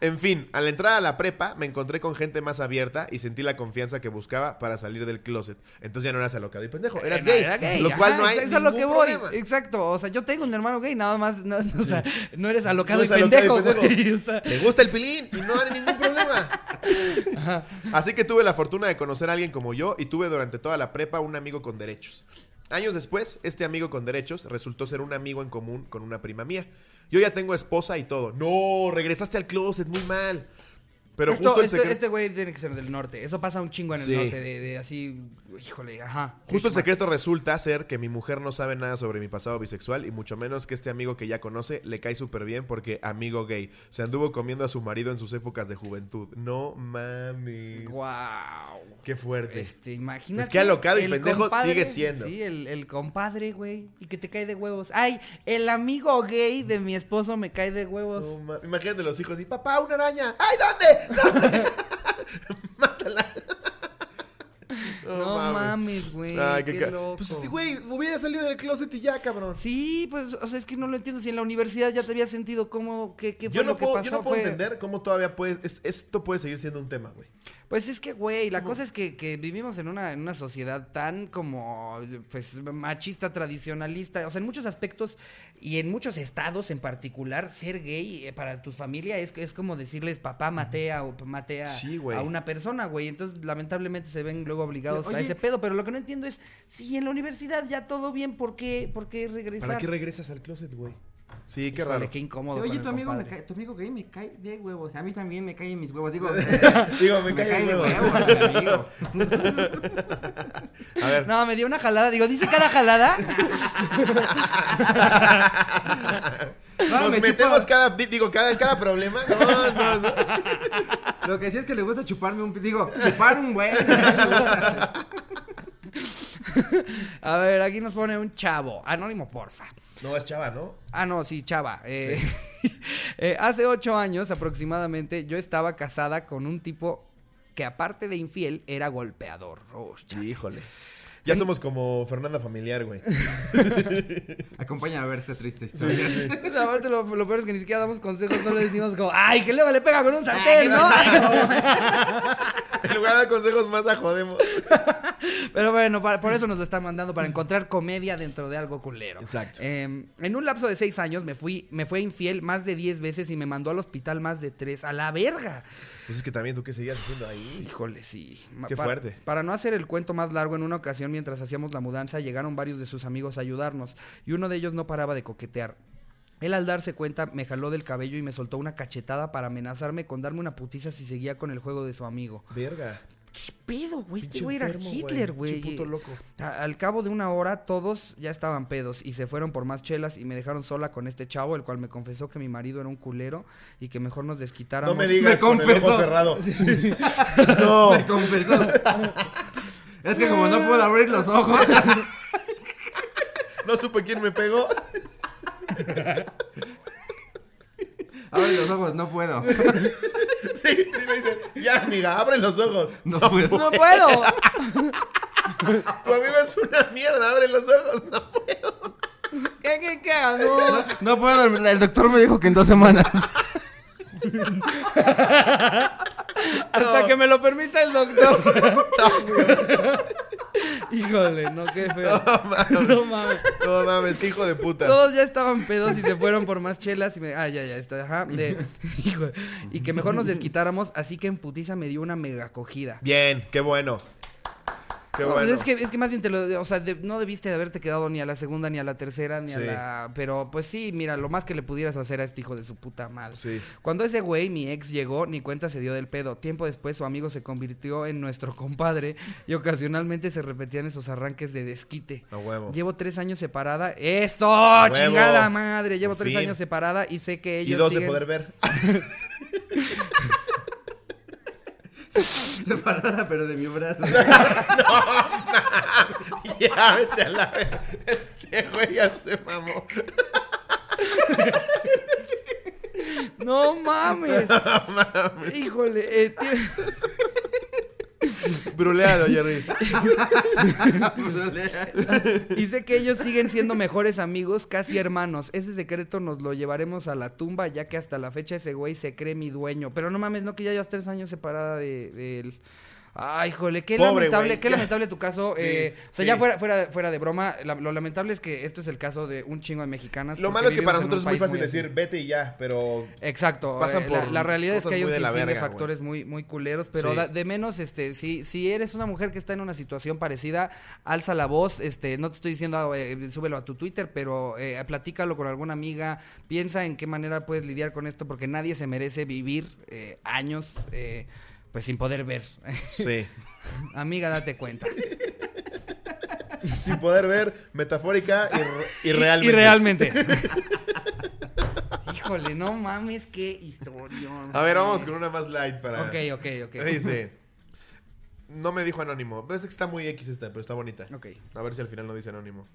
en fin, al entrar a la prepa me encontré con gente más abierta y sentí la confianza que buscaba para salir del closet. Entonces ya no eras alocado y pendejo, eras No, gay. era gay, Lo cual ajá, no hay Eso es a lo que voy. problema. Exacto. O sea, yo tengo un hermano gay, nada más. No, o sea, no eres alocado No y alocado y pendejo, pendejo. güey. O sea, Le gusta el pilín y no hay ningún problema. Así que tuve la fortuna de conocer a alguien como yo y tuve durante toda la prepa un amigo con derechos. Años después, este amigo con derechos resultó ser un amigo en común con una prima mía. Yo ya tengo esposa y todo. No, regresaste al closet, muy mal. Pero esto- justo el esto- secreto... este güey tiene que ser del norte. Eso pasa un chingo en el norte. De, de así, híjole, ajá. Justo el secreto resulta ser que mi mujer no sabe nada sobre mi pasado bisexual y mucho menos que este amigo que ya conoce le cae súper bien porque amigo gay. Se anduvo comiendo a su marido en sus épocas de juventud. No mames. Wow. Qué fuerte. Este, imagínate. Es que alocado y pendejo sigue siendo. Sí, el, el compadre, güey. Y que te cae de huevos. Ay, el amigo gay de mi esposo me cae de huevos. No Imagínate los hijos y papá, una araña. ¡Ay, dónde! Mátala. No, mames, güey. Ay, qué loco. Pues sí, güey, hubiera salido del closet y ya, cabrón. Sí, pues, o sea, es que no lo entiendo. Si en la universidad ya te había sentido cómo, qué, qué fue Yo no, lo que pasó. yo no puedo Fue- entender cómo todavía puede, es- esto puede seguir siendo un tema, güey. Pues es que, güey, la cosa es que, que vivimos en una, en una sociedad tan como, pues, machista, tradicionalista, o sea, en muchos aspectos y en muchos estados en particular, ser gay eh, para tu familia es, es como decirles papá matea o matea Sí, a una persona, güey. Entonces, lamentablemente se ven luego obligados a ese pedo, pero lo que no entiendo es, si en la universidad ya todo bien, ¿por qué, por qué regresar? ¿Para qué regresas al closet, güey? Sí, qué Híjole, raro. qué incómodo. Oye, tu amigo, me cae, tu amigo gay me cae de huevos. A mí también me caen mis huevos. Digo, Digo, me, cae, de de huevos, huevos. mi amigo. A ver, No, me dio una jalada. Digo, ¿dice cada jalada? No, nos me metemos chupa- cada, digo, cada, cada problema. No, no, no. Lo que sí es que le gusta chuparme un... Digo, chupar un güey. A ver, aquí nos pone un chavo. Anónimo, porfa. No, es chava, ¿no? Ah, no, sí, chava. Eh, eh, hace ocho años aproximadamente yo estaba casada con un tipo que aparte de infiel era golpeador. Oh, Híjole. Ya somos como Fernanda Familiar, güey. Acompáñame a ver esta triste historia. Aparte, lo, lo peor es que ni siquiera damos consejos, solo le decimos como, ¡ay, que luego le pega con un sartén, ¿no? En lugar de dar consejos más la jodemos. Pero bueno, por eso nos lo están mandando, para encontrar comedia dentro de algo culero. Exacto. Eh, en un lapso de seis años me fui, me fue infiel más de diez veces y me mandó al hospital más de tres. ¡A la verga! Pues es que también tú qué seguías haciendo ahí. Híjole, sí. Ma- Qué pa- fuerte. Para no hacer el cuento más largo, en una ocasión mientras hacíamos la mudanza llegaron varios de sus amigos a ayudarnos y uno de ellos no paraba de coquetear. Él al darse cuenta me jaló del cabello y me soltó una cachetada para amenazarme con darme una putiza si seguía con el juego de su amigo. Verga. ¿Qué pedo, güey? Este güey era Hitler, güey. puto loco. Al cabo de una hora todos ya estaban pedos y se fueron por más chelas y me dejaron sola con este chavo, el cual me confesó que mi marido era un culero y que mejor nos desquitáramos. No me digas Me con el confesó. ojo cerrado. no. Me confesó. Es que como no puedo abrir los ojos. No supe quién me pegó. Abre los ojos, no puedo. Sí, sí me dicen, ya amiga, abre los ojos. No puedo. ¡No puedo! Tu amigo es una mierda, abre los ojos. No puedo. ¿Qué, qué, qué? No. No puedo. El, el doctor me dijo que en dos semanas. Hasta que me lo permita el doctor. Híjole, no, qué feo. No mames. No mames, qué hijo de puta. Todos ya estaban pedos y se fueron por más chelas y me... Ah, ya, ya, está, ajá. De, híjole. y que mejor nos desquitáramos, así que en putiza me dio una mega acogida. Bien, qué bueno. Qué No, bueno. pues es que, es que más bien te lo, o sea, de- no debiste de haberte quedado ni a la segunda, ni a la tercera, ni a la, pero pues sí, mira, lo más que le pudieras hacer a este hijo de su puta madre. Sí. Cuando ese güey, mi ex, llegó, ni cuenta se dio del pedo. Tiempo después, su amigo se convirtió en nuestro compadre y ocasionalmente se repetían esos arranques de desquite. A huevo. Llevo tres años separada. ¡Eso! ¡Chingada madre! Llevo Por tres fin. años separada y sé que ellos Y dos siguen... de poder ver. Separada, pero de mi brazo. ya, vete a la. Este güey ya se mamó. ¡No mames! Híjole, eh, tío- Brulealo, Jerry. Sé que ellos siguen siendo mejores amigos, casi hermanos. Ese secreto nos lo llevaremos a la tumba, ya que hasta la fecha ese güey se cree mi dueño. Pero no mames, no que ya llevas tres años separada de, de él. Ay, híjole, qué Pobre lamentable, qué lamentable tu caso. Sí, eh, o sea, sí. ya fuera, fuera, fuera de broma, la- lo lamentable es que esto es el caso de un chingo de mexicanas. Lo malo es que para nosotros es muy fácil decir vete y ya, pero Exacto. Pasan eh, la, por la realidad es que hay un de sinfín de factores muy, muy culeros, pero Sí. da- de menos, este, si, si eres una mujer que está en una situación parecida, alza la voz, este, no te estoy diciendo eh, súbelo a tu Twitter, pero eh, platícalo con alguna amiga, piensa en qué manera puedes lidiar con esto, porque nadie se merece vivir eh, años, eh, pues sin poder ver. sí. amiga, date cuenta. Sin poder ver, metafórica y, y realmente. Y, realmente. Híjole, no mames, qué historia. A ver, vamos con una más light para. Ok, ok, ok. Dice. No me dijo anónimo. Es que está muy X esta, pero está bonita. Ok, A ver si al final no dice anónimo.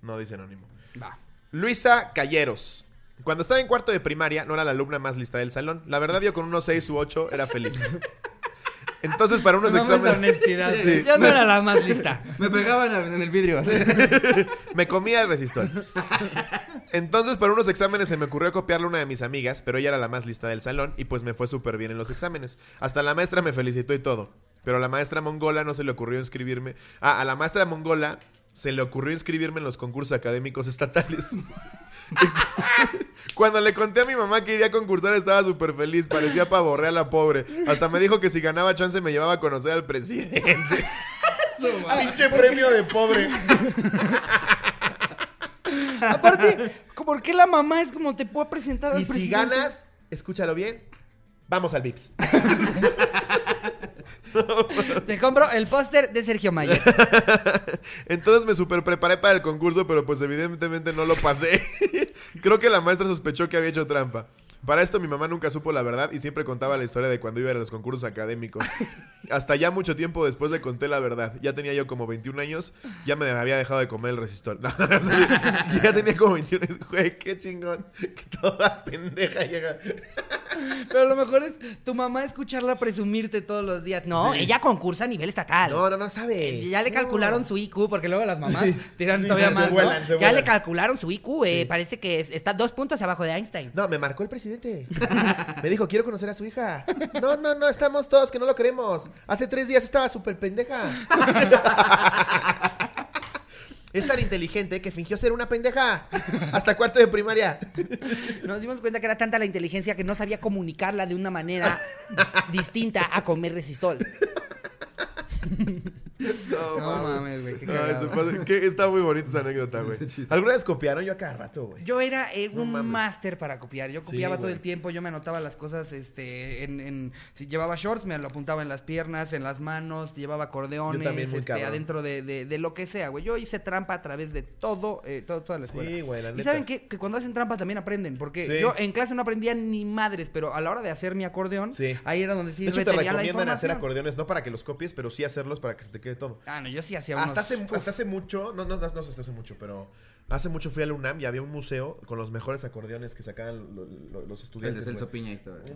No dice anónimo. va. Luisa Calleros. Cuando estaba en cuarto de primaria, no era la alumna más lista del salón. La verdad, yo con unos 6 u 8 era feliz. Entonces, para unos exámenes. honestidad. Sí. Yo no era la más lista. Me pegaban en el vidrio. Me comía el resistor. Entonces, para unos exámenes se me ocurrió copiarle a una de mis amigas, pero ella era la más lista del salón y pues me fue súper bien en los exámenes. Hasta la maestra me felicitó y todo. Pero a la maestra mongola no se le ocurrió inscribirme. Ah, a la maestra mongola se le ocurrió inscribirme en los concursos académicos estatales. Cuando le conté a mi mamá que iría a concursar estaba súper feliz, parecía pavorrea la pobre. Hasta me dijo que si ganaba chance me llevaba a conocer al presidente. Pinche premio de pobre. Aparte, ¿por qué la mamá es como te puedo presentar al Y si presidente? ganas, escúchalo bien, vamos al VIPS. Te compro el póster de Sergio Mayer. Entonces me super preparé para el concurso, pero pues evidentemente no lo pasé. Creo que la maestra sospechó que había hecho trampa. Para esto mi mamá nunca supo la verdad y siempre contaba la historia de cuando iba a los concursos académicos. Hasta ya mucho tiempo después le conté la verdad. Ya tenía yo como 21 años, ya me había dejado de comer el resistor. No, ya tenía como 21 años. Güey, qué chingón. Que toda pendeja llega. Pero lo mejor es tu mamá escucharla presumirte todos los días. No, ella concursa a nivel estatal. No, no, no sabes. Ya le No. calcularon su IQ, porque luego las mamás tiran Sí, todavía se más. ¿no? vuelan, se ya vuelan. le calcularon su IQ, eh, parece que es- está dos puntos abajo de Einstein. No, me marcó el presidente. Me dijo, quiero conocer a su hija. No, no, no, estamos todos que no lo queremos. Hace tres días estaba súper pendeja. Es tan inteligente que fingió ser una pendeja. Hasta cuarto de primaria. Nos dimos cuenta que era tanta la inteligencia que no sabía comunicarla de una manera distinta a comer resistol. No, No mames, güey, qué No, cagado. eso pasa- que está muy bonita esa anécdota, güey. ¿Alguna vez copiaron? Yo a cada rato, güey. Yo era eh, No un máster para copiar. Yo copiaba todo el tiempo, yo me anotaba las cosas, este, en, en- si llevaba shorts, me lo apuntaba en las piernas, en las manos, llevaba acordeones, Yo también, muy este, cabrón. adentro de, de- de lo que sea, güey. Yo hice trampa a través de todo, eh, todo toda la escuela. Sí, güey, la y saben qué? que cuando hacen trampa también aprenden, porque Sí. yo en clase no aprendía ni madres, pero a la hora de hacer mi acordeón, Sí. ahí era donde sí de hecho, te la hacer acordeones, no para que los copies, pero sí hacerlos para que se te quede todo. Ah, no, yo sí hacía unos... Hasta hace, hasta hace mucho, no, no, no, no sé hasta hace mucho, pero hace mucho fui al UNAM y había un museo con los mejores acordeones que sacaban lo- lo- los El estudiantes. de Celso. Piña y todo.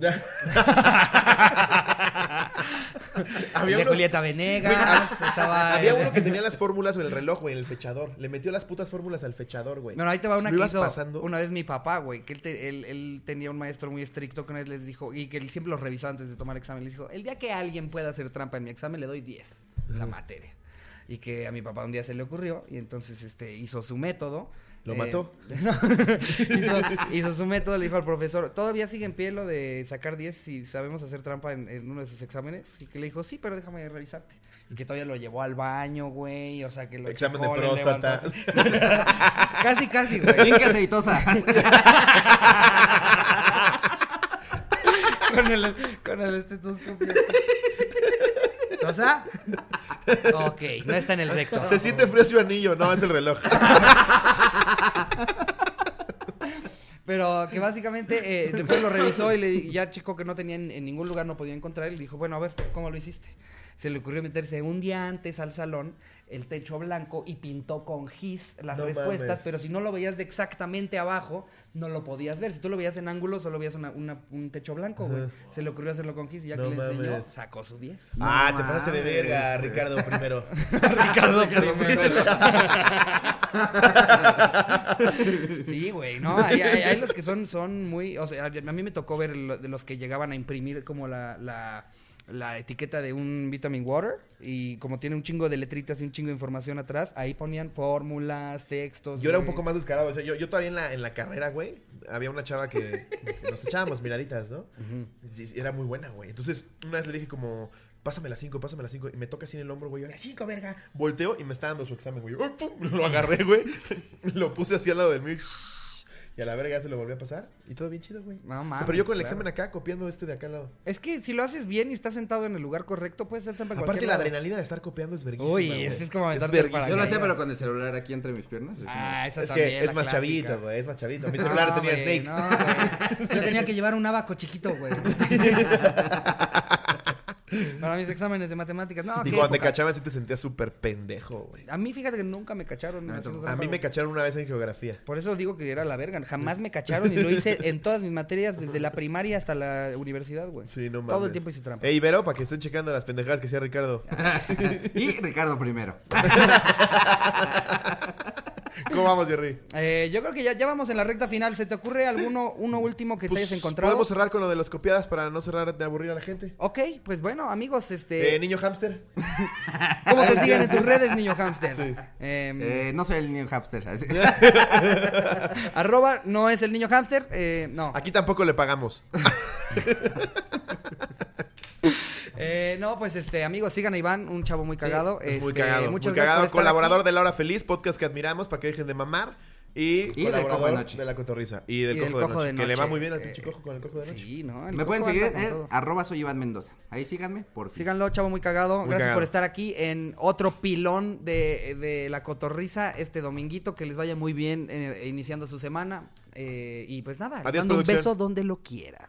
Había de unos- Julieta Venegas, estaba... Había el- uno que tenía las fórmulas en el reloj, güey, en el fechador. Le metió las putas fórmulas al fechador, güey. Bueno, ahí te va una que hizo pasando. una vez mi papá, güey, que él, te- él, él tenía un maestro muy estricto que una vez les dijo, y que él siempre los revisaba antes de tomar examen, les dijo, el día que alguien pueda hacer trampa en mi examen le doy 10, la materia. Y que a mi papá un día se le ocurrió, y entonces este hizo su método, ¿Lo Eh, mató? no, hizo, hizo su método, le dijo al profesor, ¿todavía sigue en pie lo de sacar 10 si sabemos hacer trampa en, en uno de sus exámenes? Y que le dijo, sí, pero déjame revisarte. Y que todavía lo llevó al baño, güey, o sea, que lo Examen de checó, le próstata. casi, casi, güey. Bien que aceitosa. con el, con el estetoscopio. ¿Tosa? Ok, no está en el recto. Se siente frío su anillo, no, es el reloj. Pero que básicamente eh, después lo revisó y le y ya chico que no tenía en, en ningún lugar, no podía encontrar. Y le dijo, bueno, a ver, ¿cómo lo hiciste? Se le ocurrió meterse un día antes al salón, el techo blanco, y pintó con gis las No respuestas. mames. Pero si no lo veías de exactamente abajo, no lo podías ver. Si tú lo veías en ángulo, solo veías una- una- un techo blanco, güey. Se le ocurrió hacerlo con gis y ya No que le enseñó, mames. sacó su 10. ah, No te pasaste de verga. Ricardo primero. Ricardo primero. sí, güey, no, hay, hay- hay los que son, son muy, o sea, a mí me tocó ver lo- de los que llegaban a imprimir como la, la, la etiqueta de un vitamin water y como tiene un chingo de letritas y un chingo de información atrás, ahí ponían fórmulas, textos. Yo era un poco más descarado. O sea, yo, yo todavía en la, en la carrera, güey, había una chava que, nos echábamos miraditas, ¿no? Y era muy buena, güey. Entonces, una vez le dije como, pásame las cinco, pásame las cinco. Y me toca así en el hombro, güey. Las cinco, verga. Volteo y me está dando su examen, güey. Yo, ¡pum! Lo agarré, güey. Lo puse así al lado del mío. Y a la verga ya se lo volví a pasar. Y todo bien chido, güey. No O sea, mames, pero yo con el claro. examen acá, copiando este de acá al lado. Es que si lo haces bien y estás sentado en el lugar correcto, puedes ser trampa en Aparte, cualquier la lado. adrenalina de estar copiando es verguísima, Uy, güey. ese es como aventarte verguísima. Yo lo hacía, pero con el celular aquí entre mis piernas. Ah, esa Es también, que es la más clásica. chavito, güey. Es más chavito. Mi celular No, tenía güey, Snake. No, güey. Yo tenía que llevar un abaco chiquito, güey. Para mis exámenes de matemáticas. No, Y cuando te cachaban, sí te sentías súper pendejo, güey. A mí, fíjate que nunca me cacharon. Ah, haciendo A mí me cacharon una vez en geografía. Por eso digo que era la verga. Jamás me cacharon y lo hice en todas mis materias, desde la primaria hasta la universidad, güey. Sí, no mames. Todo el tiempo hice trampa. Ey, Vero, para que estén checando las pendejadas que hacía Ricardo. y Ricardo primero. ¿Cómo vamos, Jerry? Eh, yo creo que ya, ya vamos en la recta final. ¿Se te ocurre alguno uno último que te hayas encontrado? Pues, Podemos cerrar con lo de las copiadas para no cerrar de aburrir a la gente. Ok, pues bueno, amigos, este... Eh, niño hamster. ¿Cómo te siguen en tus redes, niño hamster? Sí. Em, Eh, no soy el niño hamster. así. Arroba no es el niño hamster. eh, no. Aquí tampoco le pagamos. Eh, no, pues este, amigos, sigan a Iván, un chavo muy cagado. Es muy Este, cagado. Muchas muy gracias cagado. por estar Colaborador aquí. de La Hora Feliz, podcast que admiramos para que dejen de mamar. Y, Y del Cojo de Noche. de la cotorriza. Y del, Y del cojo, de Cojo noche, de Que le va Noche. muy bien al Eh, pinche cojo con el cojo de noche. Sí, ¿no? El Me pueden seguir en todo. arroba soy Iván Mendoza. Ahí síganme, por fin. Síganlo, chavo muy cagado. Muy Gracias cagado. por estar aquí en otro pilón de, de la cotorriza este dominguito. Que les vaya muy bien eh, iniciando su semana. Eh, y pues nada, les mando un beso donde lo quieran.